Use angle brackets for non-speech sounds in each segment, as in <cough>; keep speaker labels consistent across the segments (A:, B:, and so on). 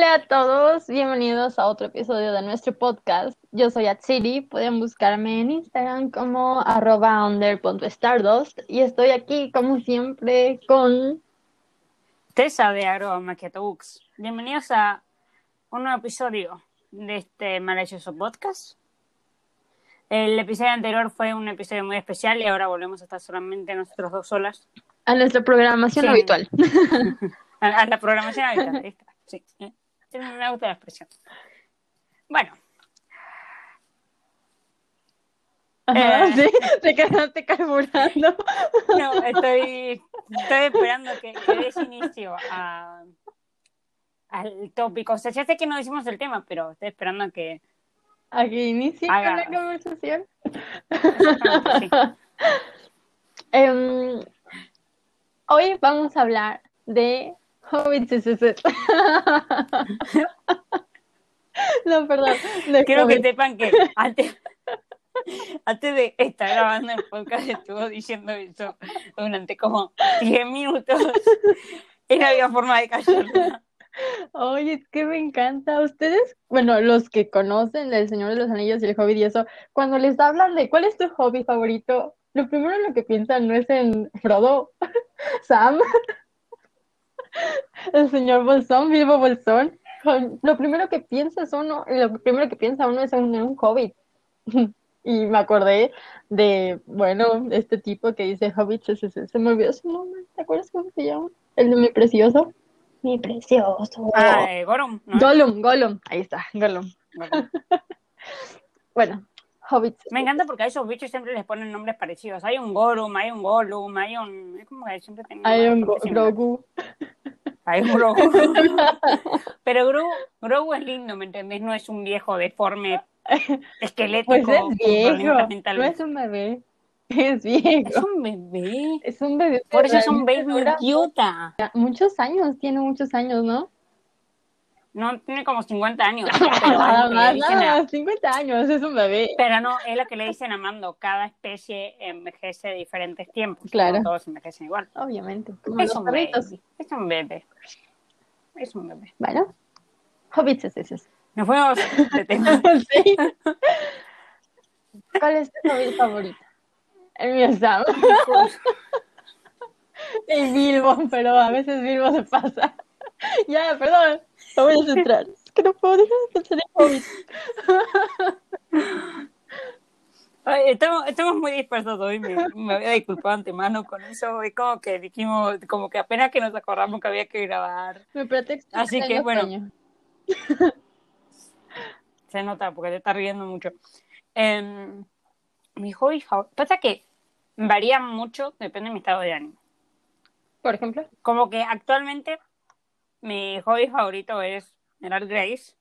A: Hola a todos, bienvenidos a otro episodio de nuestro podcast. Yo soy Atsiri, pueden buscarme en Instagram como arroba under.stardust y estoy aquí como siempre con
B: Tessa de arroba maquiatobooks. Bienvenidos a un nuevo episodio de este maravilloso podcast. El episodio anterior fue un episodio muy especial y ahora volvemos a estar solamente nosotros dos solas.
A: a nuestra programación
B: Sí.
A: habitual. <laughs>
B: A, la programación habitual. Sí. Eh, Me gusta la expresión. Bueno,
A: Ajá,
B: Eh.
A: sí, te quedaste carburando.
B: no, estoy, estoy esperando que, que des inicio a, al tópico. O sea, ya sé que no decimos el tema, pero estoy esperando a que
A: Aquí inicia con
B: Haga.
A: la conversación.
B: Sí. <laughs>
A: Em, hoy vamos a hablar de Hobbits. No, perdón.
B: Quiero que sepan que antes, antes de estar grabando el podcast estuvo diciendo eso durante como 10 minutos y no había forma de callarla.
A: Oye, es que me encanta. Ustedes, bueno, los que conocen El Señor de los Anillos y el Hobbit y eso, cuando les hablan de cuál es tu hobby favorito, lo primero en lo que piensan no es en Frodo, <laughs> Sam, el señor Bolsón, Bilbo Bolsón. Con- Lo primero que piensa es uno, lo primero que piensa uno es en un hobbit. <laughs> Y me acordé de, bueno, este tipo que dice hobbit, se, se- se me olvidó su nombre, ¿te acuerdas cómo se llama? El de mi precioso. Mi precioso.
B: Ah, eh, Gorum, ¿no?
A: Gollum, Gollum, ahí está, Gollum.
B: Gorum. <laughs>
A: Bueno, hobbits.
B: Me encanta porque a esos bichos siempre les ponen nombres parecidos. Hay un Gorum, hay un Gollum, hay un... Es como que siempre tienen <laughs>
A: Hay un. Grogu.
B: Hay un Grogu. Pero Grogu, Grogu es lindo, ¿me entendés? No es un viejo deforme, <laughs> esquelético,
A: Pues es viejo, no es un bebé, es <laughs>
B: Es
A: viejo,
B: un bebé.
A: es un bebé.
B: Por eso es un
A: realmente
B: baby idiota.
A: Muchos años, tiene muchos años, ¿no?
B: No, tiene como 50 años. <laughs>
A: Nada más, nada
B: a-
A: más, 50 años, es un bebé.
B: pero no, es lo que le dicen a Mando. Cada especie envejece de diferentes tiempos.
A: Claro.
B: No todos envejecen igual.
A: Obviamente, como
B: Es
A: los
B: un bebé. Es un bebé. Es un bebé.
A: Bueno, hobbits es ese.
B: Nos fuimos de tema. <laughs>
A: Sí. ¿Cuál es tu hobbit favorito? El mío es Sam. <laughs> El Bilbo, pero a veces Bilbo se pasa. Ya, perdón, me voy a centrar. Es que no puedo dejar de pensar en hobbits.
B: Ay, Estamos, estamos muy dispersos hoy, me, me había disculpado antemano con eso. Es como que dijimos, como que apenas que nos acordamos que había que grabar.
A: Mi pretexto
B: Así que, bueno. <laughs> Se nota porque te estás riendo mucho. Em, mi hobby favorito. Pasa que varía mucho, depende de mi estado de ánimo.
A: Por ejemplo.
B: Como que actualmente mi hobby favorito es mirar Grace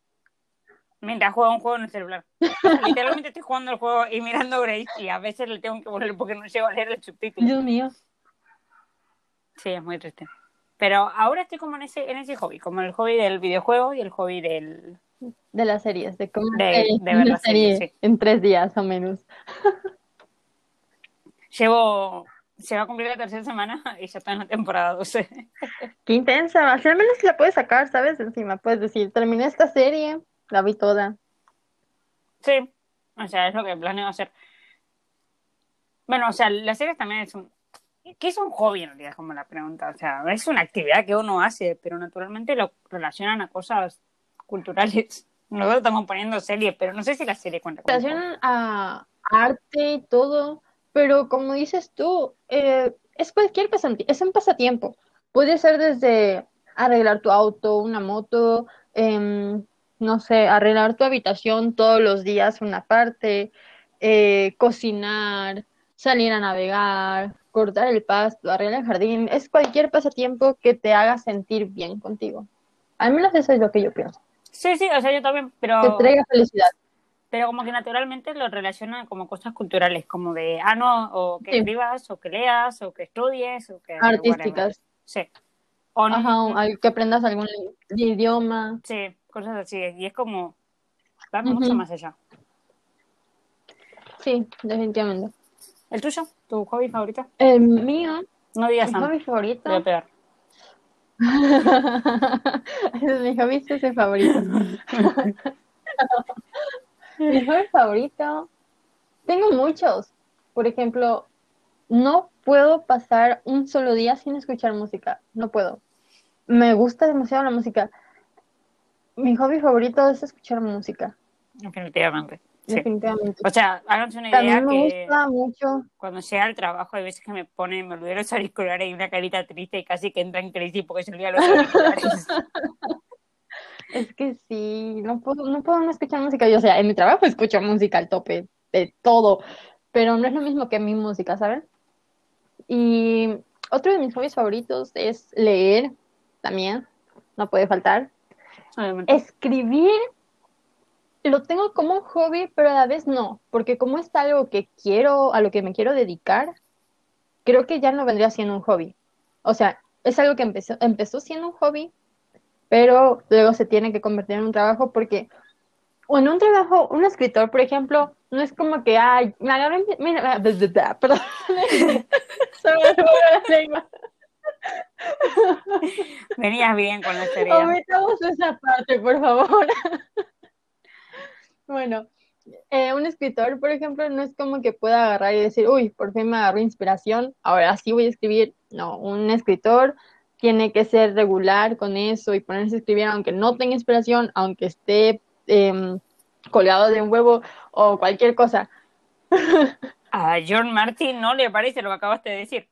B: mientras juego un juego en el celular. <laughs> Literalmente estoy jugando el juego y mirando Grace y a veces le tengo que poner porque no llego a leer el subtítulo.
A: Dios mío.
B: Sí, es muy triste. Pero ahora estoy como en ese, en ese hobby, como el hobby del videojuego y el hobby del...
A: De las series, de cómo
B: De- ver las series,
A: serie
B: sí.
A: en tres días o menos. <laughs>
B: Llevo... Se va a cumplir la tercera semana <laughs> y ya está en la temporada 12. <laughs>
A: Qué intensa, al menos la puedes sacar, ¿sabes? Encima puedes decir, terminé esta serie, la vi toda.
B: Sí, o sea, es lo que planeo hacer. Bueno, o sea, la serie también es un... ¿Qué es un hobby en realidad? Como la pregunta. O sea, es una actividad que uno hace, pero naturalmente lo relacionan a cosas culturales. <laughs> Nosotros estamos poniendo series, pero no sé si la serie cuenta.
A: Relacionan a arte y todo, pero como dices tú, eh, es cualquier pasati- es un pasatiempo. Puede ser desde arreglar tu auto, una moto, em, no sé, arreglar tu habitación todos los días una parte, eh, cocinar, salir a navegar, cortar el pasto, arreglar el jardín. Es cualquier pasatiempo que te haga sentir bien contigo. Al menos eso es lo que yo pienso.
B: Sí, sí, o sea, yo también, pero...
A: Que traiga felicidad.
B: Pero como que naturalmente lo relacionan como cosas culturales, como de, ah, no, o que
A: Sí.
B: escribas, o que leas, o que estudies, o que...
A: Artísticas.
B: Sí. O no,
A: Ajá, que aprendas algún idioma.
B: sí, cosas así. Y es como, va mucho más allá.
A: Sí, definitivamente.
B: ¿El tuyo? ¿Tu hobby favorito?
A: El mío,
B: No digas
A: mi
B: Sam,
A: hobby
B: voy a
A: favorito.
B: pegar. <laughs>
A: mi hobby es el favorito. <laughs> mi hobby favorito. Tengo muchos. Por ejemplo, no puedo pasar un solo día sin escuchar música. No puedo. Me gusta demasiado la música. Mi hobby favorito es escuchar música.
B: Definitivamente.
A: Definitivamente.
B: O sea, háganse una idea
A: También me
B: que
A: gusta mucho.
B: cuando llega al trabajo hay veces que me pone, me olvidé los auriculares y una carita triste y casi que entra en crisis porque se olvida los auriculares. <laughs>
A: Es que sí, no puedo, no puedo no escuchar música. Yo, o sea, en mi trabajo escucho música al tope de todo, pero no es lo mismo que mi música, ¿saben? Y otro de mis hobbies favoritos es leer, también, no puede faltar.
B: Obviamente.
A: Escribir lo tengo como un hobby, pero a la vez no, porque como es algo que quiero, a lo que me quiero dedicar, creo que ya no vendría siendo un hobby. O sea, es algo que empezó, empezó siendo un hobby, pero luego se tiene que convertir en un trabajo porque o en un trabajo, un escritor, por ejemplo, no es como que, ay, me agarré, mira, <laughs> perdón. <laughs>
B: Venías bien con la serie.
A: Omitamos esa parte, por favor. Bueno, eh, un escritor, por ejemplo, no es como que pueda agarrar y decir, uy, por fin me agarró inspiración, ahora sí voy a escribir. No, un escritor tiene que ser regular con eso y ponerse a escribir aunque no tenga inspiración, aunque esté em, colgado de un huevo o cualquier cosa. <laughs>
B: A John Martin no le parece lo que acabaste de decir.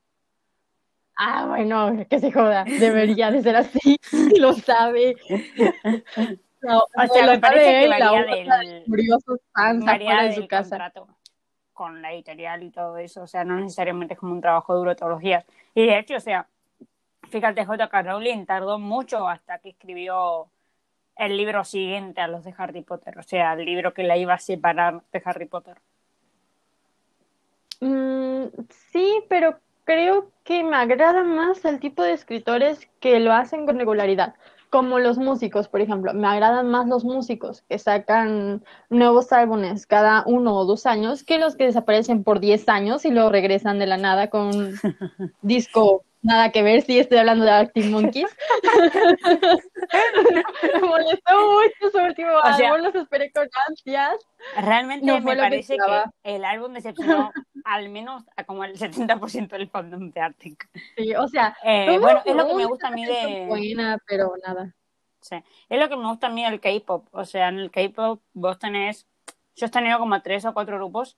A: Ah, bueno, que se joda, debería de ser así, <laughs> lo sabe. <laughs> No,
B: O sea,
A: lo
B: me parece
A: sabe
B: que varía del-
A: de curiosos fans
B: Varía
A: de su
B: del
A: casa.
B: contrato con la editorial y todo eso. O sea, no necesariamente es como un trabajo duro todos los días. Y de hecho, o sea, fíjate, J.K. Rowling tardó mucho hasta que escribió el libro siguiente a los de Harry Potter. O sea, el libro que la iba a separar de Harry Potter.
A: Mm, sí, pero creo que me agrada más el tipo de escritores que lo hacen con regularidad, como los músicos, por ejemplo. Me agradan más los músicos que sacan nuevos álbumes cada uno o dos años que los que desaparecen por diez años y luego regresan de la nada con un <laughs> disco nada que ver. Sí, estoy hablando de Arctic Monkeys. <laughs> Me molestó mucho su último
B: sea-
A: álbum, los esperé con ansias.
B: Realmente
A: No
B: me
A: que
B: parece que, el álbum decepcionó al menos a como el 70% del fandom de Arctic.
A: Sí, o sea,
B: Eh, bueno, es lo que me gusta a mí de...
A: buena, pero nada.
B: Sí. Es lo que me gusta a mí del K-pop. O sea, en el K-pop vos tenés. Yo he tenido como tres o cuatro grupos.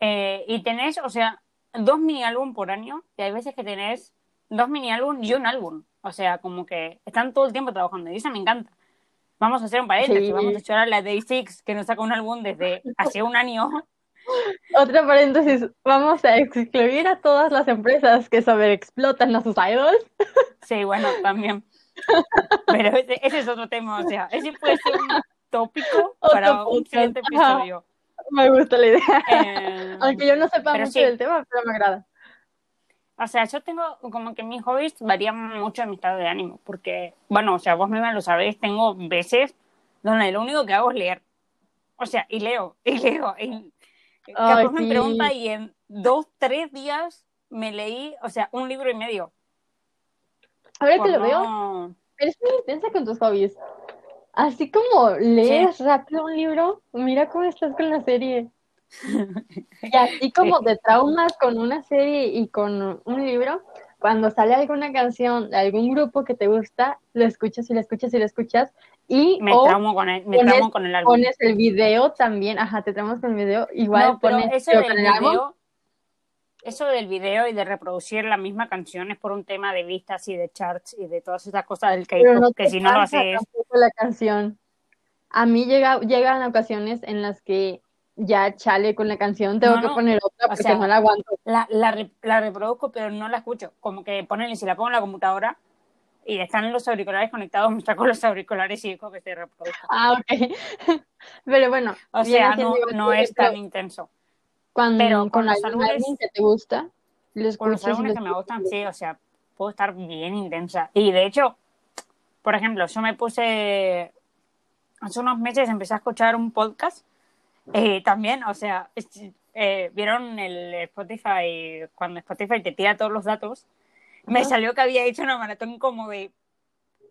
B: eh, y tenés, o sea, dos mini álbum por año. Y hay veces que tenés dos mini álbum y un álbum. O sea, como que están todo el tiempo trabajando. Y eso me encanta. Vamos a hacer un paréntesis.
A: Sí.
B: Vamos a echar a la Day Six, que nos saca un álbum desde hace un año. <laughs>
A: Otro paréntesis, vamos a excluir a todas las empresas que sobreexplotan a sus idols. <laughs>
B: Sí, bueno, también. Pero ese, ese es otro tema. O sea, ese puede ser un tópico
A: Otro
B: para un siguiente
A: Ajá.
B: episodio.
A: Me gusta la idea.
B: Eh, <laughs>
A: Aunque yo no sepa mucho
B: sí.
A: del tema, pero me agrada.
B: O sea, yo tengo como que mis hobbies varían mucho en mi estado de ánimo, porque, bueno, o sea, vos misma lo sabéis, tengo veces donde lo único que hago es leer. O sea, y leo, <laughs> y leo. Y capaz me
A: sí.
B: pregunta y en dos, tres días me leí, o sea, un libro y medio.
A: Ahora que lo veo,
B: no-
A: eres muy intensa con tus hobbies. Así como lees rápido un libro, mira cómo estás con la serie. Y así <laughs> como te traumas con una serie y con un libro, cuando sale alguna canción de algún grupo que te gusta, lo escuchas y lo escuchas y lo escuchas y
B: Me
A: o
B: traumo con el, me
A: pones-
B: traumo con el álbum.
A: pones el video también, ajá, te traumas con el video, igual
B: No, pero
A: pones
B: eso del
A: con el álbum,
B: video, eso del video y de reproducir la misma canción es por un tema de vistas y de charts y de todas esas cosas del
A: no
B: que si no lo haces,
A: la canción. A mí llega, llegan ocasiones en las que ya chale con la canción, tengo
B: No,
A: que
B: no,
A: poner otra
B: o
A: porque
B: sea,
A: no la aguanto.
B: la, la, re- la reproduzco, pero no la escucho. Como que ponen y si la pongo en la computadora y están los auriculares conectados, me saco los auriculares y digo que se reproduzca.
A: Ah, ok. <laughs> Pero bueno,
B: O sea, no, no es tan intenso.
A: cuando,
B: pero
A: con,
B: con los álbumes-
A: álbum que te gusta, lo
B: Con los álbumes que me gustan, sí, o sea, puedo estar bien intensa. Y de hecho, por ejemplo, yo me puse, hace unos meses empecé a escuchar un podcast, eh, también, o sea, eh, vieron el Spotify, cuando Spotify te tira todos los datos, me
A: Ajá.
B: salió que había hecho una maratón como de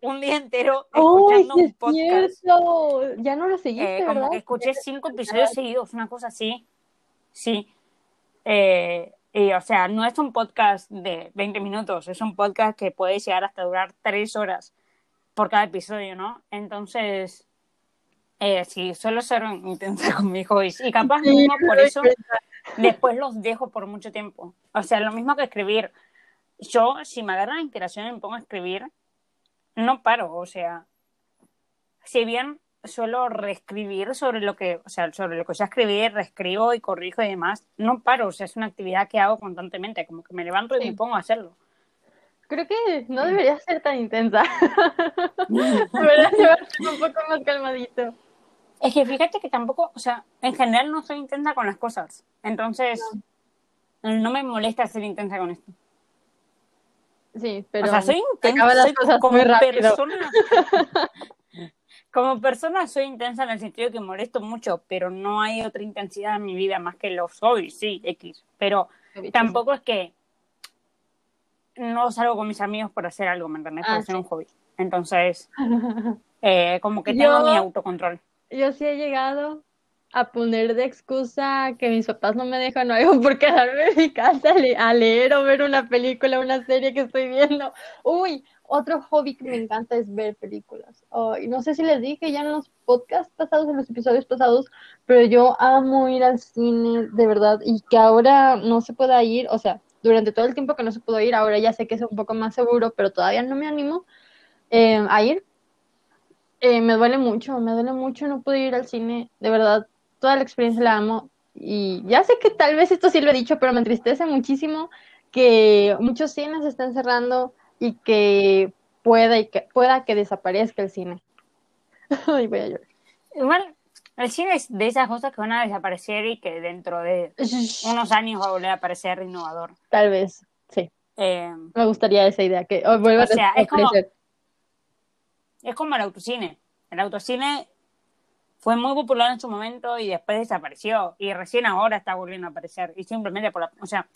B: un día entero
A: ¡Oh,
B: escuchando un podcast.
A: cierto! Ya no lo seguiste,
B: Eh, como
A: ¿verdad?
B: que escuché cinco episodios seguidos, una cosa así. Sí. Eh, y, o sea, no es un podcast de 20 minutos, es un podcast que puede llegar hasta durar tres horas por cada episodio, ¿no? Entonces, eh, sí, suelo ser intensa <laughs> con mis hobbies. Y capaz
A: Sí,
B: mismo por eso después los dejo por mucho tiempo. O sea, lo mismo que escribir. Yo, si me agarra la inspiración y me pongo a escribir, no paro. O sea, si bien suelo reescribir sobre lo que, o sea, sobre lo que ya escribí, reescribo y corrijo y demás, no paro. O sea, es una actividad que hago constantemente. Como que me levanto y
A: Sí.
B: me pongo a hacerlo.
A: Creo que no debería ser tan intensa. <laughs> <laughs> Debería llevarte un poco más calmadito.
B: Es que fíjate que tampoco, o sea, en general no soy intensa con las cosas. Entonces, no me molesta ser intensa con esto.
A: Sí, pero
B: o sea, soy intensa,
A: acaba las
B: soy
A: cosas
B: como
A: muy
B: persona. <laughs> como persona soy intensa en el sentido que molesto mucho, pero no hay otra intensidad en mi vida más que los hobbies, sí, X. Pero tampoco es que no salgo con mis amigos por hacer algo, ¿me entendés? Por
A: Ah,
B: hacer
A: sí.
B: un hobby. Entonces, <laughs> eh, como que tengo
A: Yo-
B: mi autocontrol.
A: Yo sí he llegado a poner de excusa que mis papás no me dejan o algo por quedarme en mi casa a, le- a leer o ver una película, una serie que estoy viendo. Uy, otro hobby que me encanta es ver películas. Oh, y no sé si les dije ya en los podcasts pasados, en los episodios pasados, pero yo amo ir al cine, de verdad, y que ahora no se pueda ir, o sea, durante todo el tiempo que no se pudo ir, ahora ya sé que es un poco más seguro, pero todavía no me animo eh, a ir. Eh, me duele mucho, me duele mucho no poder ir al cine, de verdad, toda la experiencia la amo y ya sé que tal vez esto sí lo he dicho, pero me entristece muchísimo que muchos cines están cerrando y que pueda, y que pueda que desaparezca el cine. <laughs> Ay, voy a llorar.
B: Igual, el cine es de esas cosas que van a desaparecer y que dentro de unos años va a volver a aparecer innovador.
A: Tal vez, sí,
B: Eh,
A: me gustaría esa idea, que oh, vuelva
B: O sea,
A: a
B: es como-. Es como el autocine. El autocine fue muy popular en su momento y después desapareció. Y recién ahora está volviendo a aparecer. Y simplemente por la... O sea,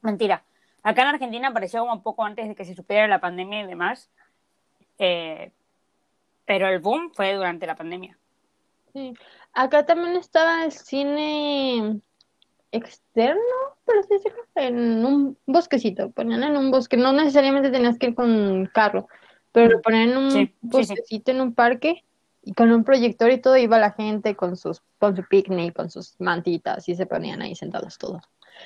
B: mentira. Acá en Argentina apareció como un poco antes de que se supiera la pandemia y demás. Eh, pero el boom fue durante la pandemia.
A: Sí. Acá también estaba el cine externo, por así decirlo, en un bosquecito, ponían en un bosque, no necesariamente tenías que ir con carro, pero lo ponían en un
B: Sí, sí, sí.
A: bosquecito, en un parque, y con un proyector y todo iba la gente con sus, con su picnic, con sus mantitas, y se ponían ahí sentados todos.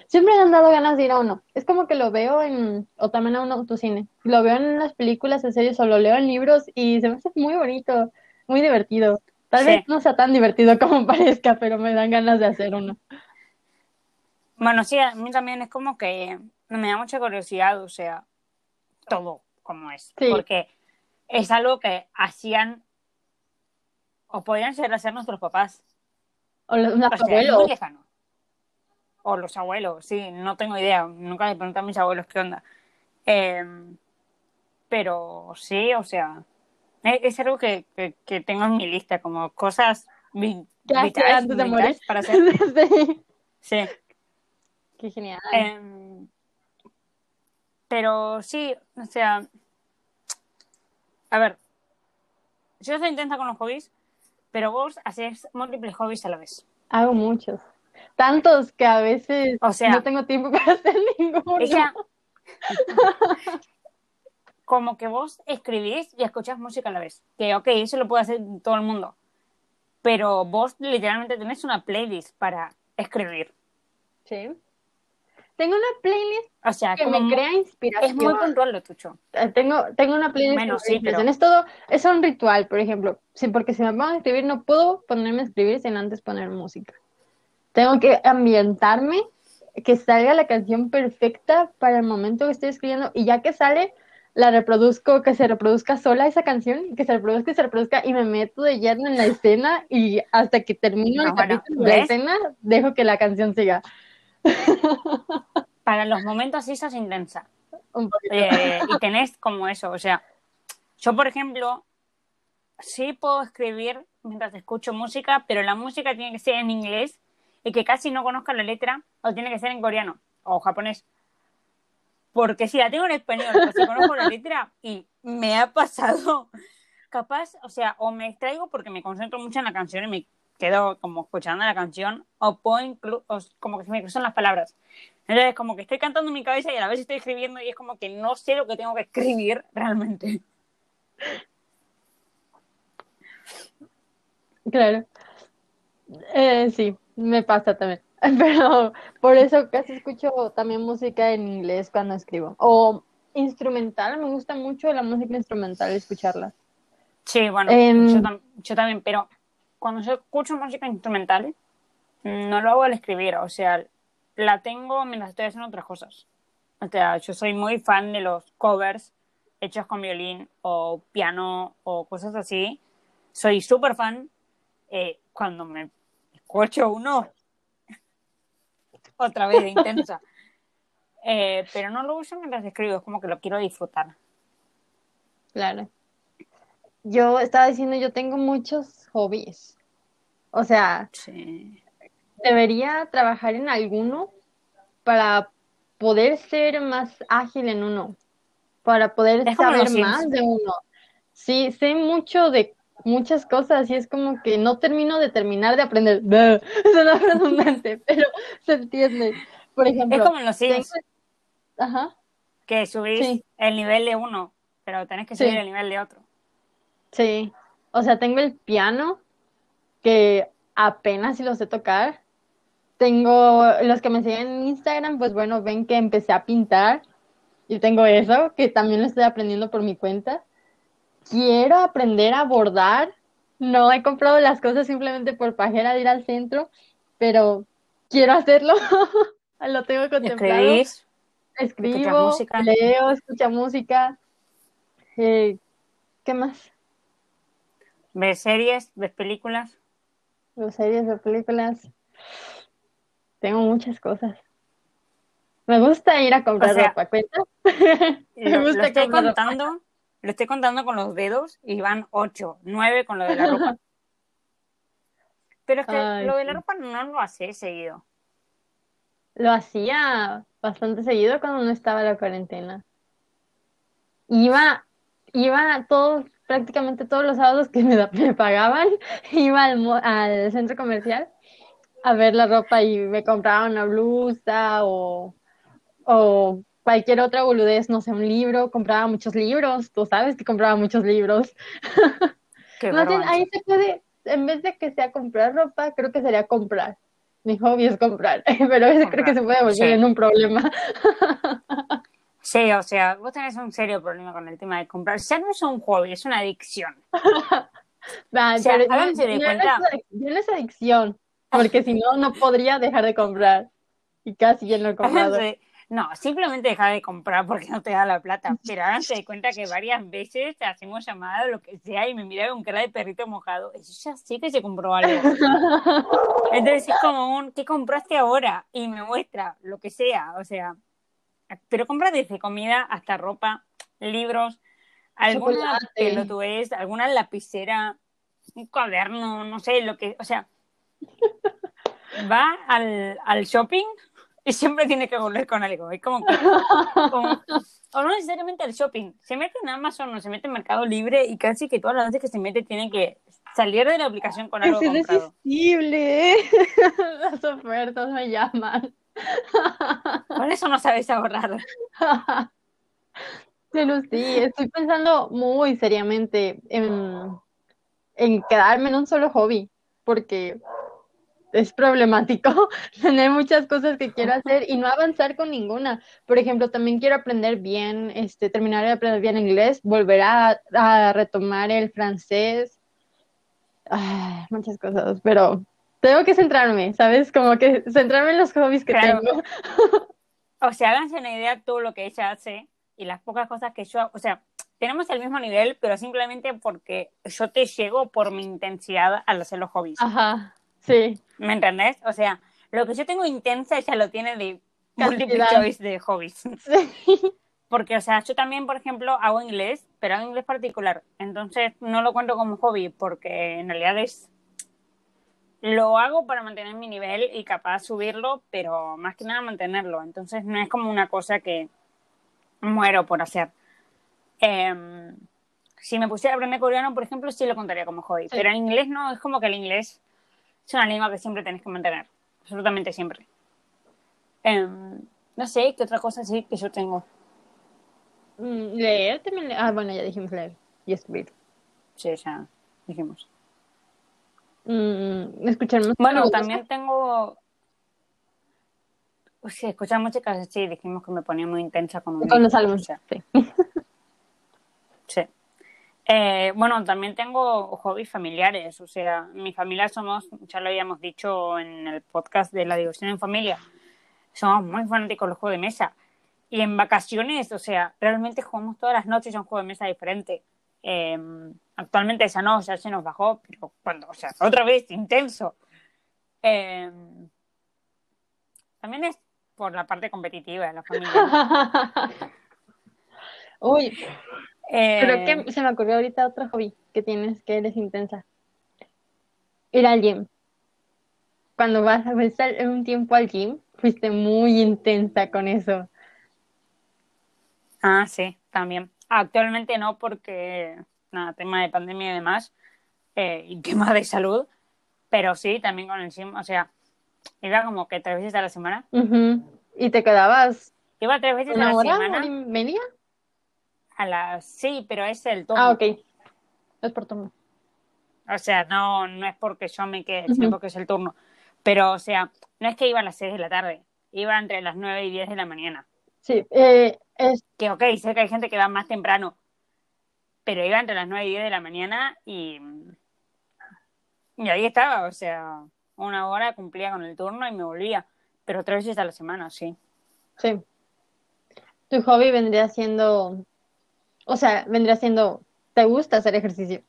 A: Siempre me han dado ganas de ir a uno. Es como que lo veo en, o también a un autocine. Lo veo en las películas, en series, o lo leo en libros, y se me hace muy bonito, muy divertido. Tal vez no sea tan divertido <laughs> como parezca, pero me dan ganas de hacer uno.
B: Bueno, sí, a mí también es como que me da mucha curiosidad, o sea, todo como es.
A: Sí.
B: Porque es algo que hacían o podían ser hacer nuestros papás.
A: O los, los
B: O sea, es
A: abuelos.
B: O los abuelos, sí, no tengo idea. Nunca le pregunté a mis abuelos qué onda. Eh, pero sí, o sea, es, es algo que, que, que tengo en mi lista, como cosas vi- vitales, para <laughs> hacer.
A: Sí.
B: Sí.
A: Qué genial.
B: Em, pero sí, o sea, a ver, yo soy intensa con los hobbies, pero vos haces múltiples hobbies a la vez.
A: Hago muchos. Tantos que a veces
B: O sea-
A: no tengo tiempo <laughs> para hacer ninguno.
B: Ella, como que vos escribís y escuchás música a la vez. Que, ok, eso lo puede hacer todo el mundo. Pero vos literalmente tenés una playlist para escribir.
A: Sí. Tengo una playlist
B: O sea,
A: que
B: como
A: me crea inspiración.
B: es muy puntual lo tuyo.
A: Eh, Tengo, tengo una playlist
B: Bueno, sí, pero-.
A: Es todo, es un ritual, por ejemplo. Sí, porque si me pongo a escribir, no puedo ponerme a escribir sin antes poner música. Tengo que ambientarme, que salga la canción perfecta para el momento que estoy escribiendo, y ya que sale, la reproduzco, que se reproduzca sola esa canción, que se reproduzca y se reproduzca, y me meto de lleno en la escena, y hasta que termino el
B: bueno,
A: capítulo de la escena, dejo que la canción siga.
B: Para los momentos sí sos intensa.
A: Un.
B: Eh, y tenés como eso, o sea, yo por ejemplo, sí puedo escribir mientras escucho música, pero la música tiene que ser en inglés y que casi no conozca la letra, o tiene que ser en coreano o japonés. Porque si la tengo en español, o si conozco la letra y me ha pasado, capaz, o sea, o me extraigo porque me concentro mucho en la canción y me quedo como escuchando la canción, o puedo incluso, como que se me cruzan las palabras. Entonces, como que estoy cantando en mi cabeza y a la vez estoy escribiendo y es como que no sé lo que tengo que escribir <laughs> realmente.
A: Claro. Eh, sí, me pasa también. <laughs> Pero por eso casi escucho también música en inglés cuando escribo. O instrumental, me gusta mucho la música instrumental, escucharla.
B: Sí, bueno, em, yo, también, pero cuando yo escucho música instrumental, no lo hago al escribir, o sea, la tengo mientras estoy haciendo otras cosas. O sea, yo soy muy fan de los covers hechos con violín o piano o cosas así. Soy súper fan. Eh, cuando me escucho uno, <laughs> otra vez de intensa. Eh, pero no lo uso mientras escribo, es como que lo quiero disfrutar.
A: Claro. Yo estaba diciendo, yo tengo muchos hobbies. O sea, debería trabajar en alguno para poder ser más ágil en uno, para poder saber más de uno. Sí, sé mucho de muchas cosas y es como que no termino de terminar de aprender. <laughs> Suena redundante, <laughs> pero se entiende. Por ejemplo,
B: es como en los Sims. Ajá. Que subís el nivel de uno, pero tenés que subir el nivel de otro.
A: Sí. O sea, tengo el piano que apenas si lo sé tocar. Tengo los que me siguen en Instagram, pues bueno, ven que empecé a pintar y tengo eso, que también lo estoy aprendiendo por mi cuenta quiero aprender a bordar. No he comprado las cosas simplemente por pajera de ir al centro, pero quiero hacerlo. <laughs> Lo tengo contemplado. ¿Escribís? Escribo, leo, escucho música. Eh, ¿Qué más?
B: ¿Ves series? ¿Ves películas?
A: ¿Ves series? ¿Ves películas? Tengo muchas cosas. Me gusta ir a comprar ropa, ¿cuenta? <laughs>
B: Me gusta lo estoy contando lo estoy contando con los dedos y van ocho, nueve con lo de la ropa. <laughs> Pero es que lo de la ropa no lo hace seguido.
A: Lo hacía bastante seguido cuando no estaba la cuarentena. Iba, iba todos, prácticamente todos los sábados que me, me pagaban, <laughs> iba al, al centro comercial a ver la ropa y me compraba una blusa o, o cualquier otra boludez, no sé, un libro, compraba muchos libros, tú sabes que compraba muchos libros. <laughs> Más bien, ahí se puede, en vez de que sea comprar ropa, creo que sería comprar. Mi hobby es comprar, <laughs> pero a veces creo que se puede volver en un problema.
B: Sí, o sea, vos tenés un serio problema con el tema de comprar. Ya no es un hobby, es una adicción. <laughs>
A: o sea, de cuenta. No es, adicción, porque si no, no podría dejar de comprar. Y casi ya no he <laughs> comprado.
B: No, simplemente deja de comprar porque no te da la plata. Pero háganse de cuenta que varias veces hacemos llamada o lo que sea y me mira con cara de perrito mojado. Eso ya sé que se compró algo. <laughs> Entonces es como un, ¿qué compraste ahora? Y me muestra lo que sea. O sea, pero compra desde comida hasta ropa, libros, alguna pelotudez, alguna lapicera, un cuaderno, no sé, lo que, o sea, <laughs> va al, al shopping y siempre tiene que volver con algo. Es como, o no necesariamente al shopping. Se mete en Amazon o se mete en Mercado Libre y casi que todas las veces que se mete tiene que salir de la aplicación con algo es
A: irresistible. <laughs> Las ofertas me llaman.
B: Por eso no sabes ahorrar. <laughs>
A: Sí, estoy pensando muy seriamente en, quedarme en un solo hobby, porque es problemático <laughs> tener muchas cosas que quiero hacer y no avanzar con ninguna. Por ejemplo, también quiero aprender bien, este, terminar de aprender bien inglés, volver a, retomar el francés, muchas cosas, pero tengo que centrarme, ¿sabes? Como que centrarme en los hobbies que tengo.
B: o sea, háganse una idea de todo lo que ella hace y las pocas cosas que yo, o sea, tenemos el mismo nivel, pero simplemente porque yo te llego por mi intensidad al hacer los hobbies.
A: Ajá. Sí.
B: ¿Me entendés? O sea, lo que yo tengo intensa ella lo tiene de multiple choice de hobbies. <laughs> Sí. Porque, o sea, yo también, por ejemplo, hago inglés, pero hago inglés particular. Entonces, no lo cuento como hobby porque en realidad es... Lo hago para mantener mi nivel y capaz subirlo, pero más que nada mantenerlo. Entonces, no es como una cosa que muero por hacer. Em, si me pusiera a aprender coreano, por ejemplo, sí lo contaría como hobby.
A: Sí.
B: Pero en inglés no, es como que el inglés es una lengua que siempre tenés que mantener. Absolutamente siempre. Em, no sé, ¿qué otra cosa sí que yo tengo?
A: Mm, Leer también. le- Ah, bueno, ya dijimos leer y escribir.
B: Sí, ya dijimos.
A: Mm, escuchar música.
B: Bueno,
A: gusta.
B: también tengo... Sí, escuchar música, sí, dijimos que me ponía muy intensa con un
A: Con los álbumes. Sí. <laughs>
B: Sí. Eh, bueno, también tengo hobbies familiares, o sea, mi familia somos, ya lo habíamos dicho en el podcast de la diversión en familia, somos muy fanáticos los juegos de mesa. Y en vacaciones, o sea, realmente jugamos todas las noches a un juego de mesa diferente. Eh, actualmente esa no, ya se nos bajó, pero cuando, o sea, otra vez, intenso. Eh, también es por la parte competitiva de la familia. <laughs>
A: Uy,
B: Eh,
A: creo que se me ocurrió ahorita otro hobby que tienes que eres intensa. Ir al gym. Cuando vas a estar un tiempo al gym, fuiste muy intensa con eso.
B: Ah, sí, también. Actualmente no porque, nada, tema de pandemia y demás, eh, y <laughs> tema de salud, pero sí, también con el gym, o sea, iba como que tres veces a la semana.
A: Y te quedabas
B: Iba tres veces a
A: una
B: la
A: hora,
B: semana,
A: hora y media.
B: a las, sí, pero es el turno.
A: Ah, ok. Es por turno.
B: O sea, no, no es porque yo me quede, sino porque es el turno. Pero, o sea, no es que iba a las seis de la tarde, iba entre las nueve y diez de la mañana.
A: Sí, eh, es,
B: Que, ok, sé que hay gente que va más temprano, pero iba entre las 9 y 10 de la mañana y, y ahí estaba, o sea, una hora cumplía con el turno y me volvía, pero tres veces a la semana, sí.
A: sí. Tu hobby vendría siendo, o sea, vendría siendo, ¿te gusta hacer ejercicio?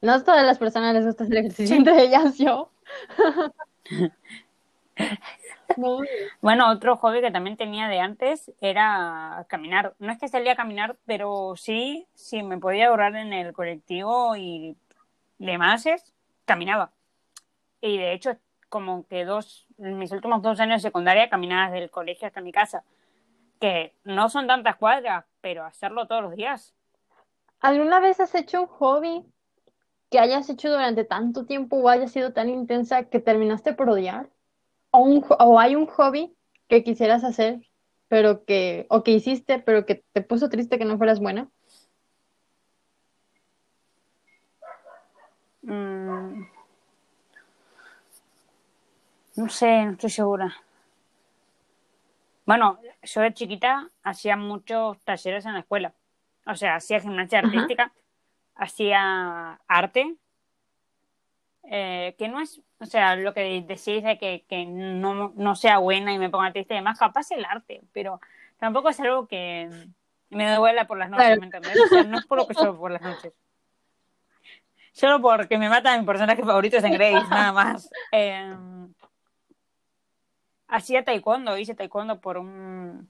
A: No a todas las personas les gusta hacer ejercicio, entre ellas yo. <laughs> <laughs> No,
B: Bueno, otro hobby que también tenía de antes era caminar. No es que salía a caminar, pero sí, si me podía ahorrar en el colectivo y demás, es- caminaba. Y de hecho, como que dos, en mis últimos dos años de secundaria caminaba desde el colegio hasta mi casa, que no son tantas cuadras, pero hacerlo todos los días.
A: ¿Alguna vez has hecho un hobby que hayas hecho durante tanto tiempo o haya sido tan intensa que terminaste por odiar? ¿O, un, o hay un hobby que quisieras hacer, pero que, o que hiciste, pero que te puso triste que no fueras buena?
B: Mm. No sé, no estoy segura. Bueno, yo de chiquita hacía muchos talleres en la escuela. O sea, hacía gimnasia
A: Ajá.
B: artística, hacía arte, eh, que no es, o sea, lo que decís de que, que no, no sea buena y me ponga triste y demás, capaz el arte, pero tampoco es algo que me duela por las noches,
A: Claro.
B: ¿me entendés? O sea, no es por lo que yo por las noches. Solo porque me mata mi personaje favorito es en Grace, nada más. Eh, hacía taekwondo, hice taekwondo por un...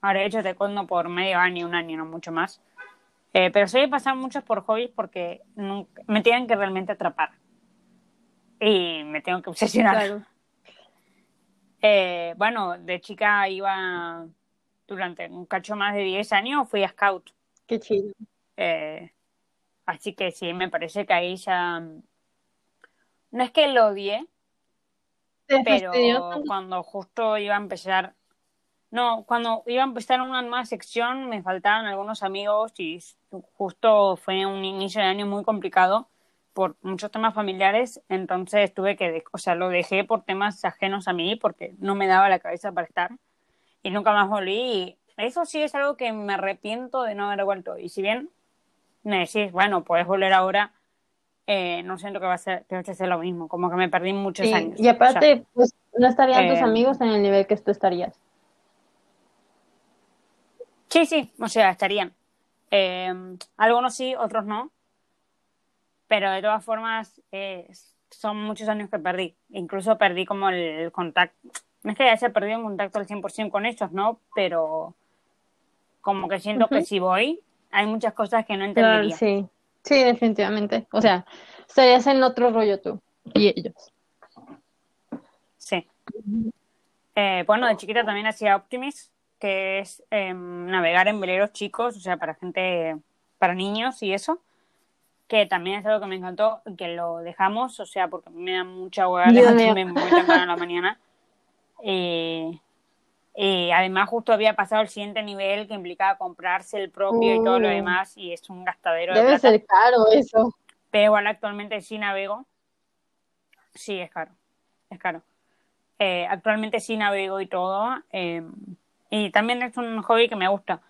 B: Ahora he hecho taekwondo por medio año, un año, no mucho más. Eh, pero soy de pasar muchos por hobbies porque nunca- me tienen que realmente atrapar. Y me tengo que obsesionar.
A: Claro.
B: Eh, bueno, de chica iba durante un cacho más de 10 años, fui a Scout.
A: Qué chido.
B: Eh, así que sí, me parece que ahí ya... No es que lo odié,
A: ¿Te
B: pero cuando justo iba a empezar, no, cuando iba a empezar una nueva sección me faltaban algunos amigos y justo fue un inicio de año muy complicado por muchos temas familiares, entonces tuve que, o sea, lo dejé por temas ajenos a mí porque no me daba la cabeza para estar y nunca más volví y eso sí es algo que me arrepiento de no haber vuelto y si bien me decís, bueno, puedes volver ahora, eh, no siento que va a ser, que va a ser lo mismo, como que me perdí muchos
A: Sí,
B: años.
A: y aparte, pues no estarían tus
B: eh,
A: amigos en el nivel que tú estarías.
B: Sí, sí, o sea, estarían. Eh, algunos sí, otros no. Pero de todas formas, eh, son muchos años que perdí. Incluso perdí como el contacto. No es que haya perdido el contacto al 100% con ellos, ¿no? Pero como que siento que si voy, hay muchas cosas que no
A: Claro,
B: entendería.
A: sí. Sí, definitivamente. O sea, estarías en otro rollo tú y ellos.
B: Sí. Eh, bueno, de chiquita también hacía Optimist, que es eh, navegar en veleros chicos, o sea, para gente para niños y eso, que también es algo que me encantó, que lo dejamos, o sea, porque me da mucha hueá levantarme muy temprano en la <laughs> mañana. Eh, eh, además, justo había pasado el siguiente nivel que implicaba comprarse el propio y todo lo uh. demás, y es un gastadero
A: de Debe ser caro eso.
B: Pero igual actualmente sí navego. Sí, es caro. Es caro. Eh, actualmente sí navego y todo. Eh, y también es un hobby que me gusta.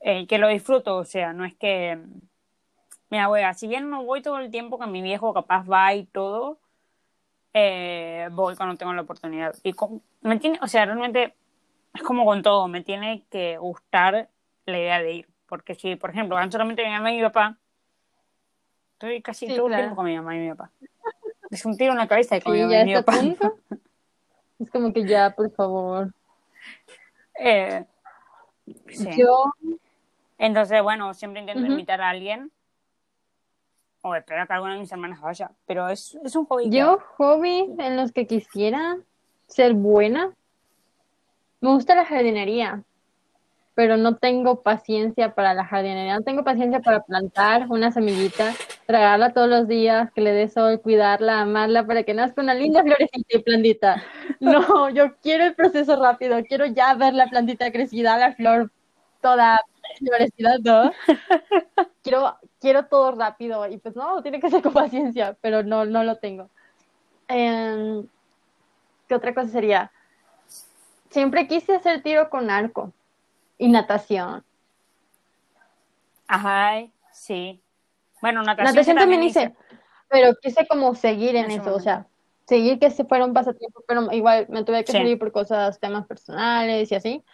B: Eh, que lo disfruto, o sea, no es que. Mira, wea, si bien no voy todo el tiempo que mi viejo capaz va y todo, voy cuando tengo la oportunidad. Y me tiene, o sea, realmente es como con todo, me tiene que gustar la idea de ir. Porque si, por ejemplo, van solamente mi mamá y mi papá, estoy casi todo el tiempo con mi mamá y mi papá. Es un tiro en la cabeza con mi mamá y mi papá.
A: Es como que ya, por favor.
B: Eh, Yo. Entonces, bueno, siempre intento invitar a alguien. O espero que alguna de mis hermanas vaya. Pero es, es un hobby.
A: Yo, hobby en los que quisiera ser buena. Me gusta la jardinería pero no tengo paciencia para la jardinería, no tengo paciencia para plantar una semillita, regarla todos los días, que le dé sol, cuidarla, amarla para que nazca una linda florecita y plantita. No, yo quiero el proceso rápido, quiero ya ver la plantita crecida, la flor toda florecida, ¿no? <laughs> Quiero, quiero todo rápido y pues no, tiene que ser con <laughs> paciencia, pero no, no lo tengo. Em, ¿Qué otra cosa sería? Siempre quise hacer tiro con arco y natación.
B: Ajá, sí. Bueno,
A: natación, natación también, hice, pero quise como seguir en, eso, o sea, seguir que se fuera un pasatiempo, pero igual me tuve que salir por cosas, temas personales y así.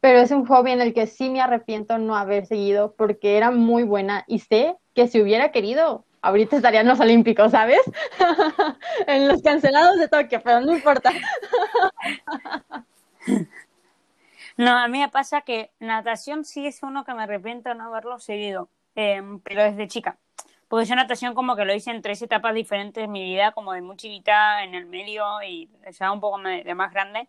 A: Pero es un hobby en el que sí me arrepiento no haber seguido porque era muy buena y sé que si hubiera querido, ahorita estarían los Olímpicos, ¿sabes? <laughs> en los cancelados de Tokio, pero no importa. <laughs>
B: No, a mí me pasa que natación sí es uno que me arrepiento no haberlo seguido, em, pero desde chica. Porque yo natación como que lo hice en tres etapas diferentes de mi vida, como de muy chiquita, en el medio y ya un poco de más grande.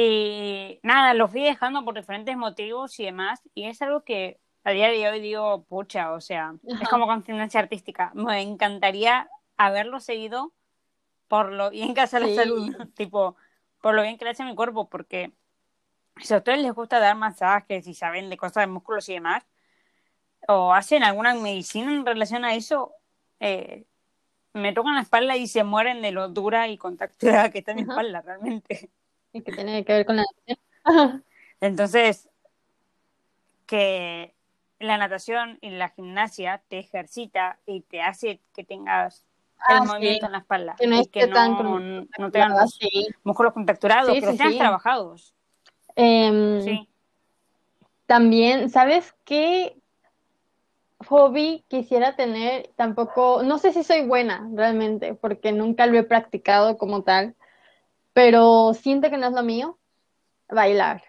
B: Y nada, lo fui dejando por diferentes motivos y demás, y es algo que a día de hoy digo, pucha, o sea, es como con gimnasia artística. Me encantaría haberlo seguido por lo bien que hace la salud, <laughs> tipo, por lo bien que le hace mi cuerpo, porque si a ustedes les gusta dar masajes y saben de cosas de músculos y demás, o hacen alguna medicina en relación a eso, eh, me tocan la espalda y se mueren de lo dura y contactada que está en mi espalda realmente.
A: Y que tiene que ver con la
B: natación. <laughs> Entonces, que la natación y la gimnasia te ejercita y te hace que tengas el ah, movimiento en la espalda que no y que no, no, tengan los músculos contracturados, que los tengas trabajados.
A: Sí. También, ¿sabes qué hobby quisiera tener? Tampoco, no sé si soy buena realmente, porque nunca lo he practicado como tal, pero siento que no es lo mío. Bailar.